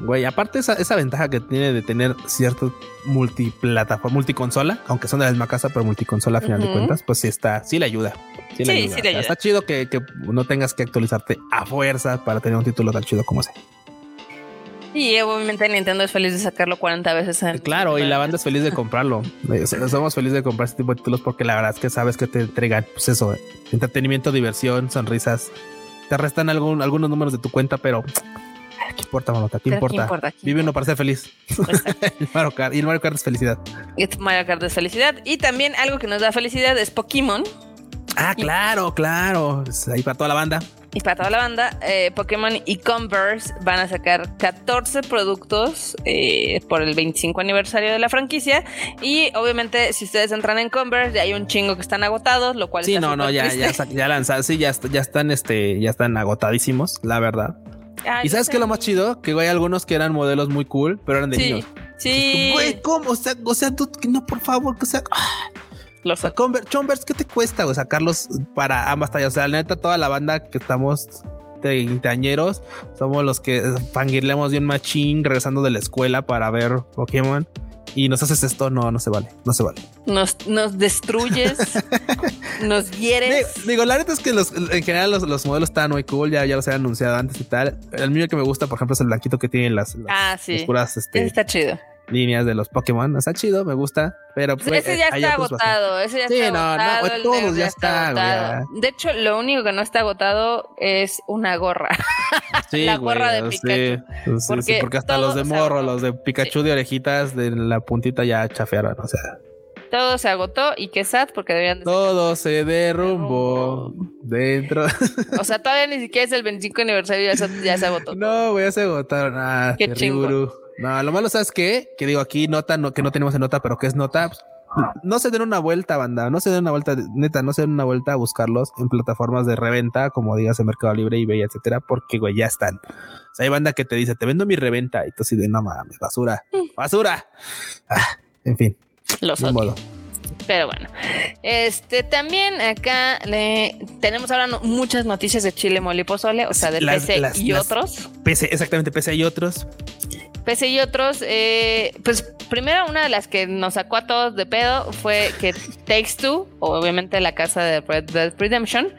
Güey, aparte esa, esa ventaja que tiene de tener cierto multiplataforma, multiconsola, aunque son de la misma casa, pero multiconsola a final de cuentas, pues sí está, sí le ayuda. Sí, le ayuda. Está chido que, que, no tengas que actualizarte a fuerza para tener un título tan chido como ese. Y obviamente Nintendo es feliz de sacarlo 40 veces. En claro, y la banda es feliz de comprarlo. Eh, somos felices de comprar este tipo de títulos porque la verdad es que sabes que te entregan, pues eso, entretenimiento, diversión, sonrisas. Te restan algún, algunos números de tu cuenta, pero ¿Qué importa, mamota? ¿Qué importa? Vive uno para ser feliz. el Mario Kart. Y el Mario Kart es felicidad. Y Mario Kart es felicidad. Y también algo que nos da felicidad es Pokémon. Ah, claro, claro. ahí para toda la banda. Y para toda la banda, eh, Pokémon y Converse van a sacar 14 productos eh, por el 25 aniversario de la franquicia. Y obviamente, si ustedes entran en Converse, ya hay un chingo que están agotados, lo cual sí, no, no, ya, ya, ya lanzados, sí, ya, ya están, este, ya están agotadísimos, la verdad. y sabes qué lo más chido, que hay algunos que eran modelos muy cool, pero eran de niños. Sí. Güey, ¿cómo? O sea, o sea, tú, no, por favor, que sea. Los Converse, ¿qué te cuesta sacarlos para ambas tallas? O sea, la neta, toda la banda que estamos treintañeros somos los que fangirleamos bien machín regresando de la escuela para ver Pokémon y nos haces esto, no, no se vale, no se vale. Nos, nos destruyes, nos hieres. Digo, la neta es que los, en general los, los, modelos están muy cool, ya, ya los he anunciado antes y tal. El mío que me gusta, por ejemplo, es el blanquito que tiene las, las, ah, sí. este, está chido líneas de los Pokémon. Está chido, me gusta. Pero pues, ese ya está agotado. Ese ya sí, está no, agotado. No, todos ya está. De hecho, lo único que no está agotado es una gorra. Sí, la gorra de Pikachu. Sí, porque, porque, hasta los de morro, los de Pikachu de orejitas de la puntita ya chafearon. O sea. Todo se agotó y qué sad porque debían Todo se derrumbó dentro. O sea, todavía ni siquiera es el 25 aniversario, ya se, ya se agotó. No, ya se agotaron. Ah, qué chingo. No, lo malo, ¿sabes qué? Que digo aquí, nota, no, que no tenemos en nota, pero que es nota. Pues, no se den una vuelta, banda. No se den una vuelta, neta, no se den una vuelta a buscarlos en plataformas de reventa, como digas en Mercado Libre, eBay, etcétera, porque, güey, ya están. O sea, hay banda que te dice, te vendo mi reventa. Y tú así de, no mames, basura, basura. Ah, en fin. Los modo. Pero bueno, este también acá le tenemos ahora muchas noticias de Chile Mole Pozole, o sea, de PC y otros. PC, exactamente, PC y otros. PC y otros, eh, pues primero una de las que nos sacó a todos de pedo fue que Takes Two, obviamente la casa de Red Redemption,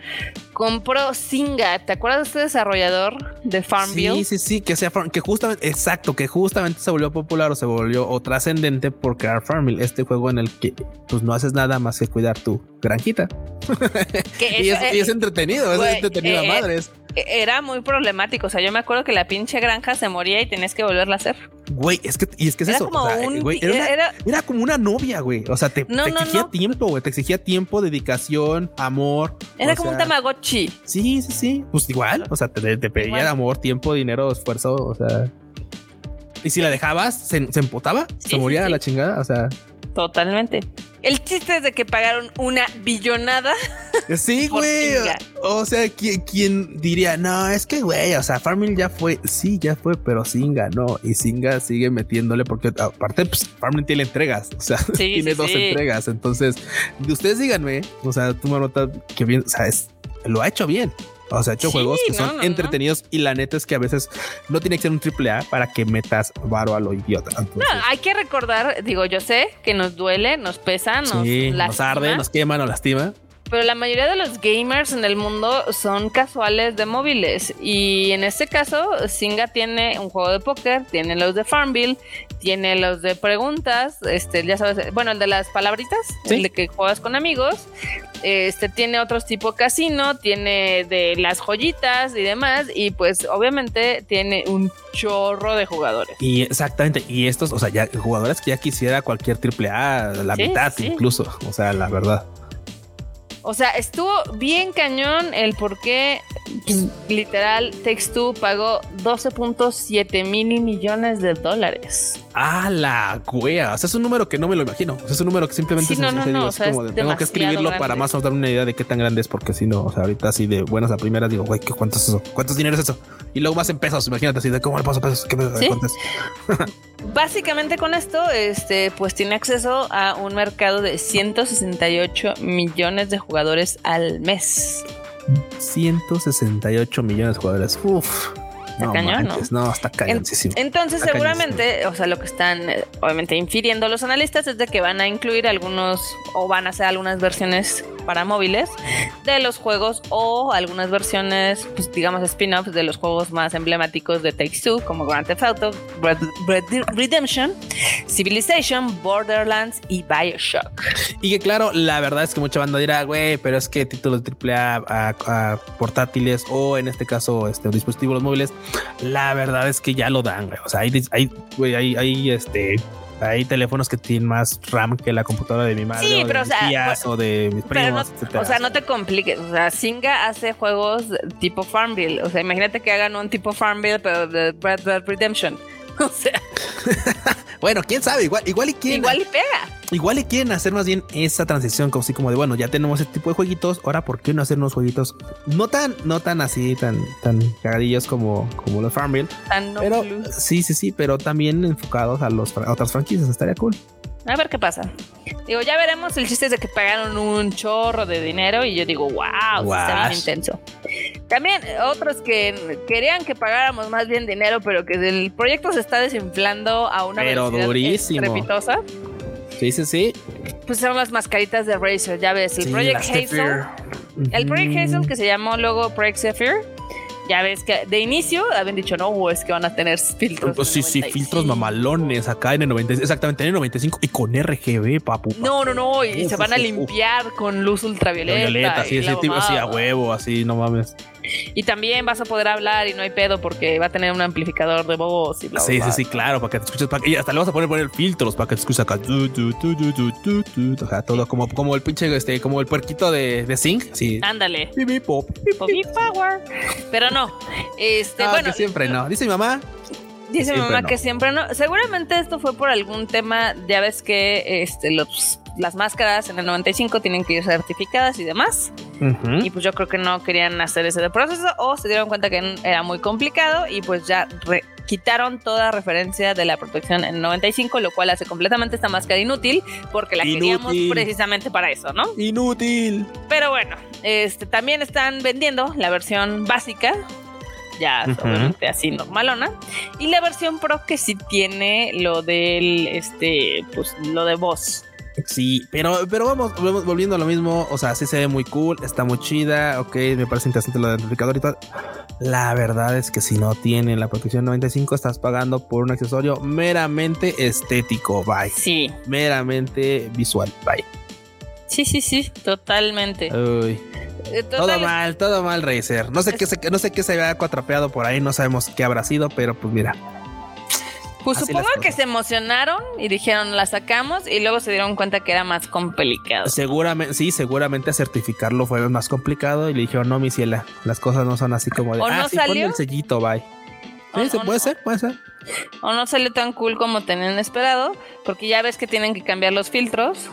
compró Singa. ¿Te acuerdas de este desarrollador de Farmville? Sí, sí, sí, que, sea, que justamente, exacto, que justamente se volvió popular o se volvió o trascendente por crear Farmville, este juego en el que pues no haces nada más que cuidar tu granjita. y, es, entretenido, es entretenido a eh, madres. Era muy problemático. O sea, yo me acuerdo que la pinche granja se moría y tenías que volverla a hacer. Güey, es que, y es que es eso. era, como una novia, güey. O sea, te, exigía tiempo, güey. Te exigía tiempo, dedicación, amor. Era como un Tamagotchi. Sí, sí, sí. Pues igual. O sea, te, pedía amor, tiempo, dinero, esfuerzo. O sea. Y si la dejabas, se, empotaba, se moría a la chingada. O sea. Totalmente. El chiste es de que pagaron una billonada. Sí, güey. O sea, ¿quién, diría, no, es que, güey, o sea, Farming ya fue, sí, ya fue, pero Singa no. Y Singa sigue metiéndole porque aparte, pues, Farming tiene entregas. O sea, tiene dos entregas. Entonces, ustedes díganme, o sea, tú me notas que bien, o sea, lo ha hecho bien. O sea, ha hecho juegos que son entretenidos y la neta es que a veces no tiene que ser un triple A para que metas varo a lo idiota. no, hay que recordar, digo, yo sé que nos duele, nos pesa, nos, nos arde, nos quema, nos lastima pero la mayoría de los gamers en el mundo son casuales de móviles. Y en este caso, Singa tiene un juego de póker, tiene los de Farmville, tiene los de preguntas, este, ya sabes, bueno, el de las palabritas, el de que juegas con amigos. Este tiene otros tipo casino, tiene de las joyitas y demás, y pues obviamente tiene un chorro de jugadores. Y exactamente, y estos, o sea, ya jugadores que ya quisiera cualquier triple A, la mitad incluso, o sea, la verdad. O sea, estuvo bien cañón el por qué literal Text2 pagó 12.7 mil millones de dólares. Ah, la wea. O sea, es un número que no me lo imagino. O sea, es un número que simplemente sí, no, no, no, tengo que escribirlo para más o dar una idea de qué tan grande es, porque si no, o sea, ahorita así de buenas a primeras digo, güey, ¿cuánto es eso? ¿Cuántos dinero es eso? Y luego más en pesos, imagínate así de cómo le paso pesos, qué pesos, ¿Sí? Básicamente con esto, este, pues tiene acceso a un mercado de 168 millones de jugadores al mes. 168 millones de jugadores. Uf. No, cañón, ¿no? no, está cañoncísimo. Entonces, seguramente, o sea, lo que están eh, obviamente infiriendo los analistas es de que van a incluir algunos o van a hacer algunas versiones para móviles de los juegos o algunas versiones, pues digamos spin-offs de los juegos más emblemáticos de Take Two, como Grand Theft Auto, Red, Redemption, Civilization, Borderlands y Bioshock. Y que claro, la verdad es que mucha banda dirá, güey, pero es que títulos AAA a, a, portátiles o en este caso este, dispositivos móviles, la verdad es que ya lo dan, güey. O sea, hay, hay, hay, hay este hay teléfonos que tienen más RAM que la computadora de mi madre. Sí, o pero de o sea, pues, o de mis primos. o sea, no te compliques. O sea, Singa hace juegos tipo Farmville. O sea, imagínate que hagan un tipo Farmville, pero de Red Dead Redemption. O sea. Bueno, quién sabe, igual, igual y quién. Igual y pega. Igual y quieren hacer más bien esa transición, como así como de bueno, ya tenemos este tipo de jueguitos, ahora por qué no hacer unos jueguitos no tan, no tan así, tan, tan cagadillos como, como los Farmville. pero sí, sí, sí, pero también enfocados a los a otras franquicias, estaría cool. A ver qué pasa. Digo, ya veremos. El chiste es de que pagaron un chorro de dinero y yo digo, wow, está bien intenso. También otros que querían que pagáramos más bien dinero, pero que el proyecto se está desinflando a una pero velocidad durísimo. Sí, sí, sí. Pues son las mascaritas de Razer, ya ves, el Project Hazel. El Project Hazel que se llamó luego Project Zephyr ya ves que de inicio habían dicho, no, es que van a tener filtros. Pues sí, sí, filtros mamalones acá en el 95, exactamente en el 95 y con RGB, papu. No, no, no, y se van a limpiar con luz ultravioleta. Violeta, sí, sí, así a huevo, así, no mames. Y también vas a poder hablar y no hay pedo porque va a tener un amplificador de voz y bla, Sí, sí, sí, claro, para que te escuches. y hasta le vas a poner, poner filtros para que te escuches acá. todo como, como el pinche, este, como el puerquito de, de Sync. Sí. Ándale. Pop. power. Pero no. Este, bueno. Que siempre no. Dice mi mamá. Dice mi mamá que siempre no. Seguramente esto fue por algún tema. Ya ves que este, los las máscaras en el 95 tienen que ir certificadas y demás. Y pues yo creo que no querían hacer ese proceso o se dieron cuenta que era muy complicado y pues ya quitaron toda referencia de la protección en el 95, lo cual hace completamente esta máscara inútil porque la queríamos precisamente para eso, ¿no? Inútil. Pero bueno, este también están vendiendo la versión básica ya obviamente así normalona. Y la versión Pro que sí tiene lo del, este, pues lo de voz. Sí, pero, pero vamos, volviendo a lo mismo. O sea, sí se ve muy cool, está muy chida. Ok, me parece interesante lo del replicador y todo. La verdad es que si no tiene la protección 95, estás pagando por un accesorio meramente estético. Bye. Sí. Meramente visual. Bye. Sí, sí, sí, totalmente. Uy. Eh, todo mal, todo mal, Razer. No sé qué se, no sé qué se había cuatrapeado por ahí, no sabemos qué habrá sido, pero pues mira. Pues supongo que se emocionaron y dijeron la sacamos y luego se dieron cuenta que era más complicado. Seguramente, sí, seguramente certificarlo fue más complicado y le dijeron, no, mi ciela, las cosas no son así como de, ¿O ah, no salió? el sellito, bye. Sí, puede ser, puede ser. O no salió tan cool como tenían esperado, porque ya ves que tienen que cambiar los filtros.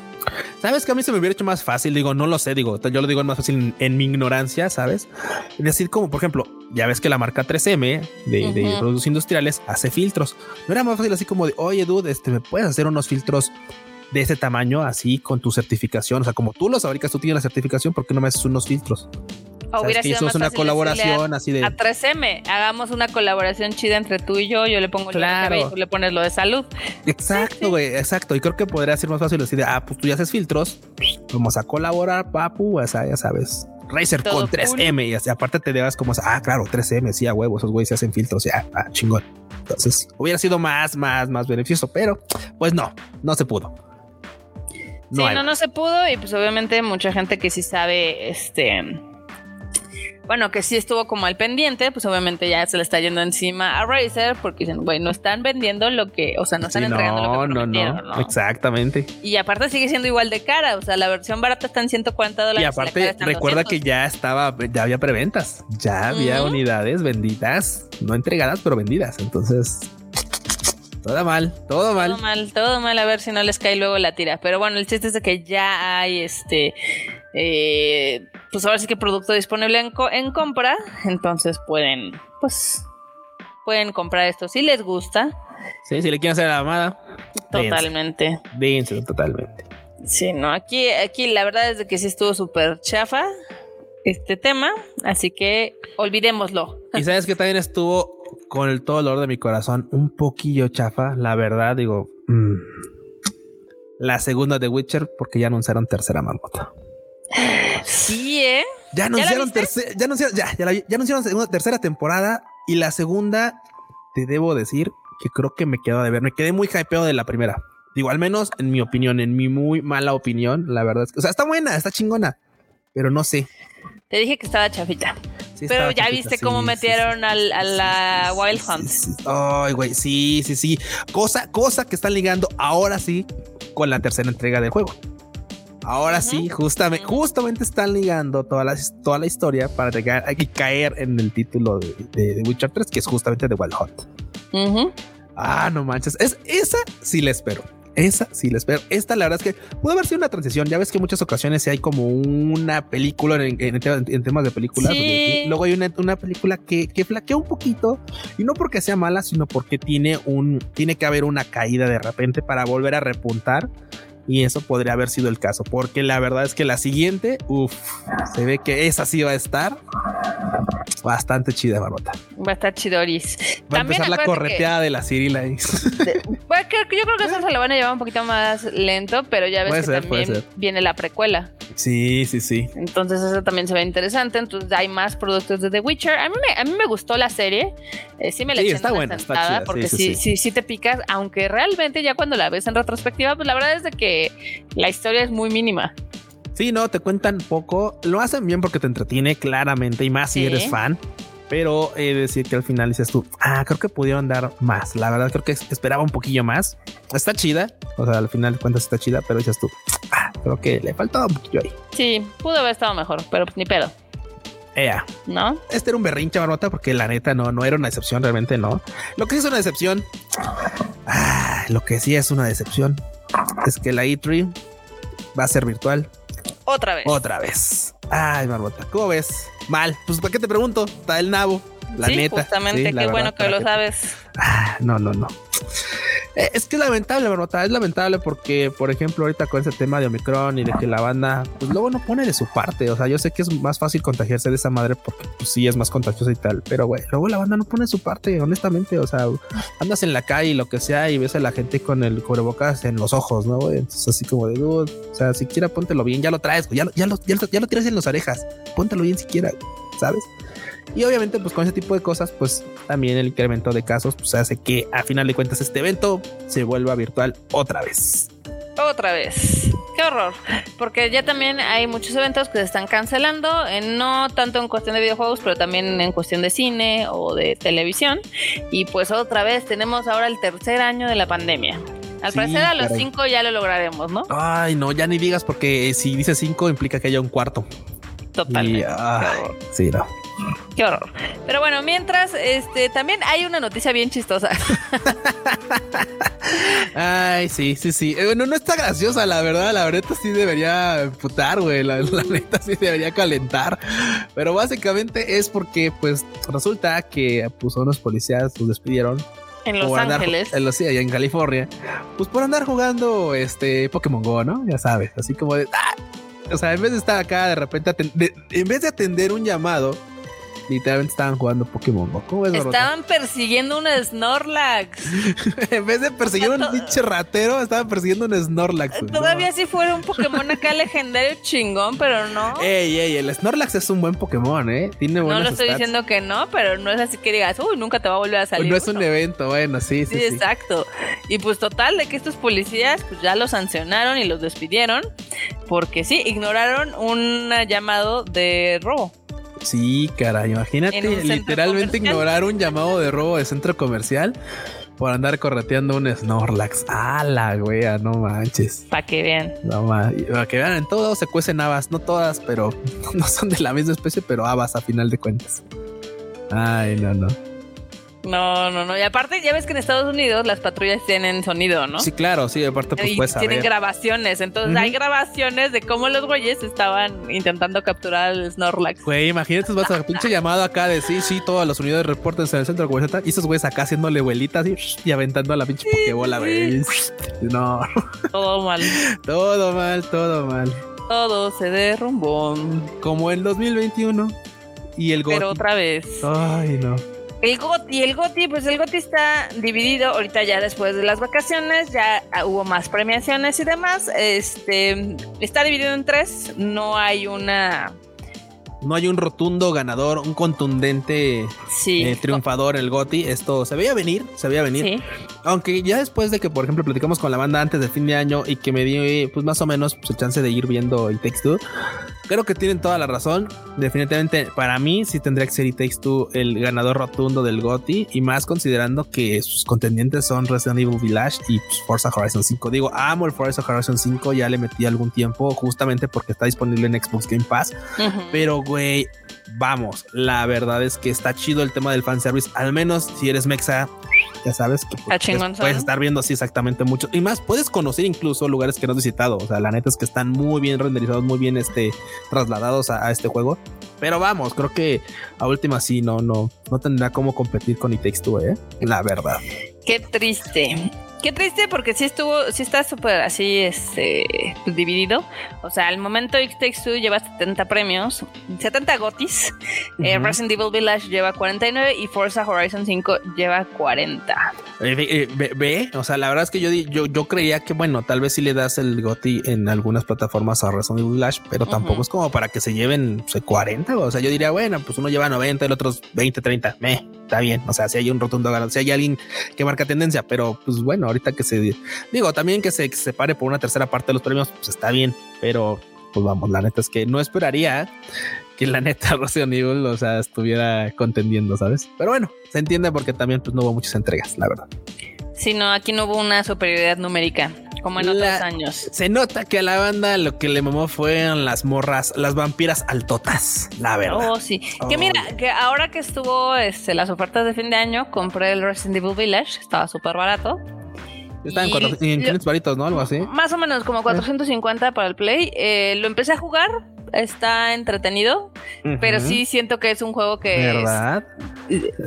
Sabes que a mí se me hubiera hecho más fácil, digo, no lo sé, digo, yo lo digo más fácil en, mi ignorancia, ¿sabes? Decir como, por ejemplo, ya ves que la marca 3M de, productos industriales hace filtros. No era más fácil así como de, oye, dude, este, ¿me puedes hacer unos filtros de ese tamaño así con tu certificación? O sea, como tú los fabricas, tú tienes la certificación, ¿por qué no me haces unos filtros? O hubiera sido más una colaboración así de a 3M, hagamos una colaboración chida entre tú y yo, yo le pongo claro. y tú le pones lo de salud. Exacto, güey, exacto. Y creo que podría ser más fácil decir, ah, pues tú ya haces filtros, vamos a colaborar, papu, o sea, ya sabes. Razer con 3M y así, aparte te llevas como, ah, claro, 3M, sí, a huevo, esos güeyes se hacen filtros, ya, ah, chingón. Entonces, hubiera sido más, más, más beneficioso, pero pues no, no se pudo. No sí, no, no se pudo y pues obviamente mucha gente que sí sabe, este, bueno, que sí estuvo como al pendiente, pues obviamente ya se le está yendo encima a Razer porque dicen, güey, no están vendiendo lo que, o sea, no están entregando lo que prometieron, no, no, no, exactamente. Y aparte sigue siendo igual de cara, o sea, la versión barata está en 140 dólares. Y aparte, recuerda que ya estaba, ya había preventas, ya había unidades vendidas, no entregadas, pero vendidas, entonces... Todo mal, todo mal. Todo mal, todo mal, a ver si no les cae luego la tira. Pero bueno, el chiste es de que ya hay este eh, pues ahora sí que producto disponible en, compra, entonces pueden, pues, pueden comprar esto si les gusta. Sí, si le quieren hacer la amada. Totalmente. Díganse, totalmente. Sí, no, aquí, aquí la verdad es de que sí estuvo súper chafa este tema, así que olvidémoslo. Y sabes que también estuvo con el todo dolor de mi corazón un poquillo chafa, la verdad, digo, mm, la segunda de Witcher porque ya anunciaron tercera marmota. Sí, ¿eh? Ya anunciaron, tercera, ya anunciaron, ya, ya, ya anunciaron segunda, tercera temporada y la segunda, te debo decir que creo que me quedo de ver. Me quedé muy hypeado de la primera. Digo, al menos en mi opinión, en mi muy mala opinión, la verdad es que, o sea, está buena, está chingona, pero no sé. Te dije que estaba chafita. pero ya viste cómo metieron a la Wild Hunt. Ay, güey, sí, sí, sí. Cosa, cosa que están ligando ahora sí con la tercera entrega del juego. Ahora sí, justamente, justamente están ligando toda la, toda la historia para llegar y caer en el título de, de, Witcher 3, que es justamente de Wild Hunt. Ah, no manches. Es, esa sí la espero. Esa sí la espero. Esta, la verdad es que puede haber sido una transición. Ya ves que en muchas ocasiones hay como una película en, temas de películas. luego hay una, película que, que, flaquea un poquito y no porque sea mala, sino porque tiene un, tiene que haber una caída de repente para volver a repuntar y eso podría haber sido el caso, porque la verdad es que la siguiente, uff, se ve que esa sí va a estar bastante chida, Barbota. Va a estar chidoris. Va a empezar la correteada de la Cirila. yo creo que eso se lo van a llevar un poquito más lento, pero ya ves que también viene la precuela. Sí, sí, sí. Entonces eso también se ve interesante. Entonces hay más productos de The Witcher. A mí me, a mí me gustó la serie. Eh, sí me la sí, está buena, está chida, porque sí, sí, sí, te picas, aunque realmente ya cuando la ves en retrospectiva, pues la verdad es de que la historia es muy mínima. Sí, no, te cuentan poco. Lo hacen bien porque te entretiene claramente y más si eres fan. Pero he de decir que al final dices tú, ah, creo que pudieron dar más. La verdad, creo que esperaba un poquillo más. Está chida. O sea, al final de cuentas está chida, pero dices tú, ah, creo que le faltaba un poquillo ahí. Sí, pudo haber estado mejor, pero ni pedo. Ea. ¿No? Este era un berrinche, Barbota, porque la neta no, no era una decepción, realmente no. Lo que sí es una decepción. Ah, lo que sí es una decepción es que la E3 va a ser virtual. Otra vez. Otra vez. Ay, Marbota, ¿cómo ves? Mal. Pues, ¿para qué te pregunto? Está el nabo, la neta. Justamente, qué bueno que lo sabes. Ah, no, no, no. Eh, es que es lamentable, Barbota, es lamentable porque, por ejemplo, ahorita con ese tema de Omicron y de que la banda, pues luego no pone de su parte. O sea, yo sé que es más fácil contagiarse de esa madre porque pues, sí es más contagiosa y tal, pero güey, luego la banda no pone de su parte, honestamente. O sea, andas en la calle y lo que sea y ves a la gente con el cubrebocas en los ojos, ¿no? Güey? Entonces, así como de dude, o sea, siquiera póntelo bien, ya lo traes, ya, ya, lo, ya, lo, ya lo tiras en las orejas, póntelo bien siquiera, ¿sabes? Y obviamente, pues con ese tipo de cosas, pues también el incremento de casos, pues hace que a final de cuentas este evento se vuelva virtual otra vez. Otra vez. Qué horror. Porque ya también hay muchos eventos que se están cancelando, no tanto en cuestión de videojuegos, pero también en cuestión de cine o de televisión. Y pues otra vez tenemos ahora el tercer año de la pandemia. Al parecer a los cinco ya lo lograremos, ¿no? Ay, no, ya ni digas porque si dice cinco implica que haya un cuarto. Totalmente. sí, no. Qué horror. Pero bueno, mientras, este, también hay una noticia bien chistosa. Ay, sí, sí, sí. Eh, bueno, no está graciosa, la verdad. La verdad sí debería putar, güey. La, neta sí debería calentar. Pero básicamente es porque, pues, resulta que pues, unos policías los despidieron en Los Ángeles. en los, sí, allá en California. Pues por andar jugando este Pokémon Go, ¿no? Ya sabes, así como de. ¡ah! O sea, en vez de estar acá de repente, en vez de atender un llamado, literalmente estaban jugando Pokémon ¿Cómo Estaban persiguiendo un Snorlax. en vez de perseguir un pinche ratero, estaban persiguiendo un Snorlax. Todavía si fuera un Pokémon acá legendario chingón, pero no. Ey, ey, el Snorlax es un buen Pokémon, ¿eh? Tiene No lo estoy diciendo que no, pero no es así que digas, uy, nunca te va a volver a salir. No es un evento, bueno, sí, sí, sí. exacto. Y pues total, de que estos policías pues ya los sancionaron y los despidieron porque sí, ignoraron un llamado de robo. Sí, cara, imagínate literalmente ignorar un llamado de robo de centro comercial por andar correteando un Snorlax. ¡Hala, wea! No manches. Para que vean. No Para que vean, en todos se cuecen habas. No todas, pero no son de la misma especie, pero habas a final de cuentas. Ay, no, no. No, no, no. Y aparte, ya ves que en Estados Unidos las patrullas tienen sonido, ¿no? Sí, claro, sí, aparte pues puedes Tienen grabaciones. Entonces hay grabaciones de cómo los güeyes estaban intentando capturar al Snorlax. Güey, imagínate, vas a pinche llamado acá de sí, sí, todos los unidos de reportes en el centro de y esos güeyes acá haciéndole vuelitas y, aventando a la pinche pokebola, güey. No. Todo mal. todo mal, todo mal. Todo se derrumbó. Como el 2021 y el Pero otra vez. Ay, no. El GOTI, el GOTI, pues el GOTI está dividido ahorita ya después de las vacaciones, ya hubo más premiaciones y demás. Este está dividido en tres, no hay una no hay un rotundo ganador, un contundente eh, triunfador el Goti. Esto se veía venir, se veía venir. Aunque ya después de que, por ejemplo, platicamos con la banda antes del fin de año y que me di, pues más o menos, pues, el chance de ir viendo el Takes Two, creo que tienen toda la razón. Definitivamente, para mí, sí tendría que ser It Takes Two el ganador rotundo del GOTY y más considerando que sus contendientes son Resident Evil Village y pues, Forza Horizon 5. Digo, amo el Forza Horizon 5, ya le metí algún tiempo justamente porque está disponible en Xbox Game Pass, pero güey, vamos, la verdad es que está chido el tema del fanservice, al menos si eres mexa ya sabes que pues, puedes estar viendo así exactamente mucho y más puedes conocer incluso lugares que no has visitado. O sea, la neta es que están muy bien renderizados, muy bien este trasladados a, este juego. Pero vamos, creo que a última sí no, no, no tendrá cómo competir con It Takes Two, ¿eh? La verdad. Qué triste. Qué triste porque sí estuvo, sí está súper así, este, dividido. O sea, al momento It Takes Two lleva 70 premios, 70 gotis. Eh, Resident Evil Village lleva 49 y Forza Horizon 5 lleva 40. Eh, ve, o sea, la verdad es que yo, yo, yo creía que, bueno, tal vez sí le das el goti en algunas plataformas a Resident Evil Village, pero tampoco es como para que se lleven 40. O sea, yo diría, bueno, pues uno lleva 90, el otro 20, 30. Me, está bien. O sea, si hay un rotundo ganador, si hay alguien que marca tendencia, pero pues bueno, ahorita que se digo también que se separe por una tercera parte de los premios, pues está bien, pero pues vamos, la neta es que no esperaría que la neta Resident Evil, o sea, estuviera contendiendo, ¿sabes? Pero bueno, se entiende porque también pues no hubo muchas entregas, la verdad. Sí, no, aquí no hubo una superioridad numérica, como en otros años. Se nota que a la banda lo que le mamó fueron las morras, las vampiras altotas, la verdad. Oh, sí. Que mira, que ahora que estuvo este, las ofertas de fin de año, compré el Resident Evil Village, estaba súper barato. Estaba en, 500 varitos, ¿no? Algo así. Más o menos, como 450 para el Play. Eh, lo empecé a jugar, está entretenido, pero sí siento que es un juego que... ¿Verdad?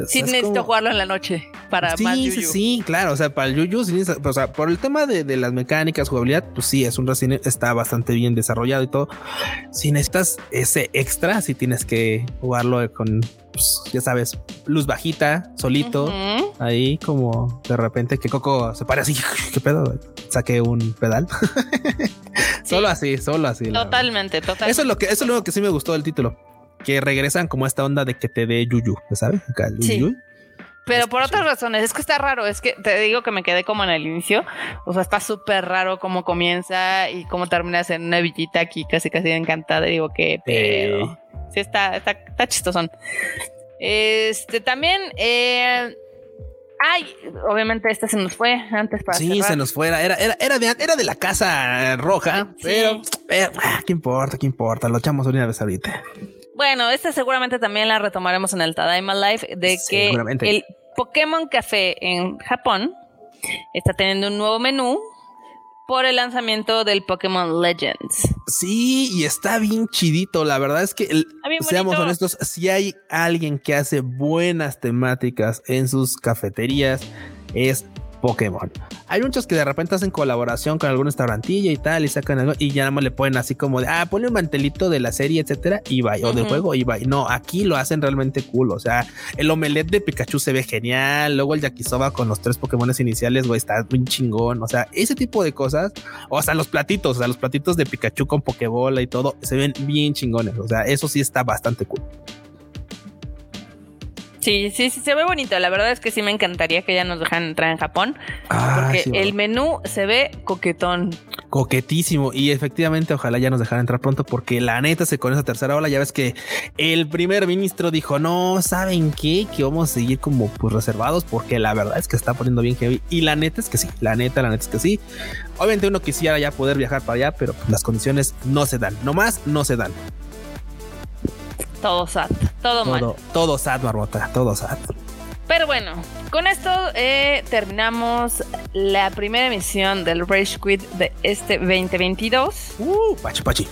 sí necesito jugarlo en la noche para sí, más yuyu. Sí, sí, claro, o sea, para el yuyu, o sea, por el tema de, de, las mecánicas, jugabilidad, pues sí, es un Resident está bastante bien desarrollado y todo. Si necesitas ese extra, si tienes que jugarlo con pues, ya sabes, luz bajita, solito, ahí como de repente que Coco se pare así, ¿qué pedo? Saque un pedal. Solo así, solo así. Totalmente, totalmente. Eso es lo que, eso es lo que sí me gustó del título. Que regresan como esta onda de que te dé yuyu, ¿sabes? Acá, sí. Pero por otras razones, es que está raro, es que te digo que me quedé como en el inicio, o sea, está súper raro cómo comienza y cómo terminas en una villita aquí casi casi encantada, digo que pero sí está, está, está chistosón. Este también, eh, ay, obviamente esta se nos fue antes para Sí, se nos fuera, era, era, era, de, era de la casa roja, pero, ah, ¿qué importa? ¿Qué importa? Lo echamos una vez ahorita. Bueno, esta seguramente también la retomaremos en el Tadaima Live de que el Pokémon Café en Japón está teniendo un nuevo menú por el lanzamiento del Pokémon Legends. Sí, y está bien chidito. La verdad es que, seamos honestos, si hay alguien que hace buenas temáticas en sus cafeterías, es Pokémon. Hay muchos que de repente hacen colaboración con algún restaurantilla y tal, y sacan algo, y ya nada más le ponen así como de, ah, ponle un mantelito de la serie, etcétera, y va, o de juego, y va. No, aquí lo hacen realmente cool. O sea, el omelette de Pikachu se ve genial. Luego el yakisoba con los tres Pokémon iniciales, güey, está bien chingón. O sea, ese tipo de cosas, o sea, los platitos, o sea, los platitos de Pikachu con Pokébola y todo, se ven bien chingones. O sea, eso sí está bastante cool. Sí, sí, sí, se ve bonito. La verdad es que sí me encantaría que ya nos dejaran entrar en Japón. Ah, porque el menú se ve coquetón. Coquetísimo. Y efectivamente, ojalá ya nos dejaran entrar pronto, porque la neta se con esa tercera ola. Ya ves que el primer ministro dijo: No, ¿saben qué? Que vamos a seguir como pues reservados, porque la verdad es que está poniendo bien heavy. Y la neta es que sí, la neta, la neta es que sí. Obviamente uno quisiera ya poder viajar para allá, pero pues, las condiciones no se dan. Nomás no se dan. Todo sad, todo, mal. Todo sad, Barbota, todo sad. Pero bueno, con esto eh, terminamos la primera emisión del Rage Quit de este 2022. Uh, pachi, pachi.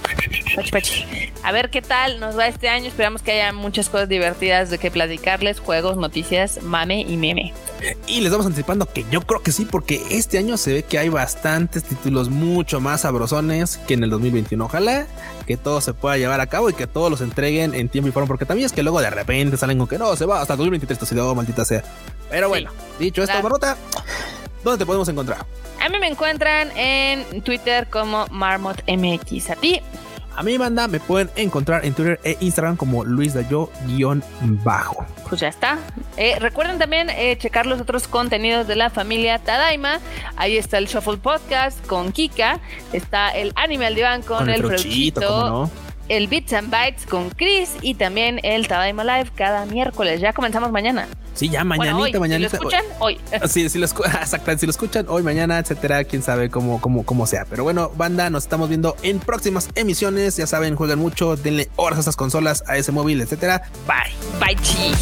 Pachi, pachi. A ver qué tal nos va este año. Esperamos que haya muchas cosas divertidas de que platicarles, juegos, noticias, mame y meme. Y les vamos anticipando que yo creo que sí, porque este año se ve que hay bastantes títulos mucho más sabrosones que en el 2021. Ojalá que todo se pueda llevar a cabo y que todos los entreguen en tiempo y forma, porque también es que luego de repente salen con que no, se va hasta 2023, esto se maldita sea. Pero bueno, dicho esto, Marmota, ¿dónde te podemos encontrar? A mí me encuentran en Twitter como MarmotMX. A ti. A mi banda me pueden encontrar en Twitter e Instagram como Luis Dayo-bajo. Pues ya está. Eh, recuerden también eh, checar los otros contenidos de la familia Tadaima. Ahí está el Shuffle Podcast con Kika. Está el Anime al Diván con, el, el? El Bits and Bytes con Chris y también el Tadaima Live cada miércoles. Ya comenzamos mañana. Sí, ya mañanita, mañanita. Si lo escuchan, hoy. Sí, si lo, si lo escuchan hoy, mañana, etcétera, quién sabe cómo, cómo, cómo sea. Pero bueno, banda, nos estamos viendo en próximas emisiones. Ya saben, jueguen mucho, denle horas a estas consolas, a ese móvil, etcétera. Bye. Bye, chi.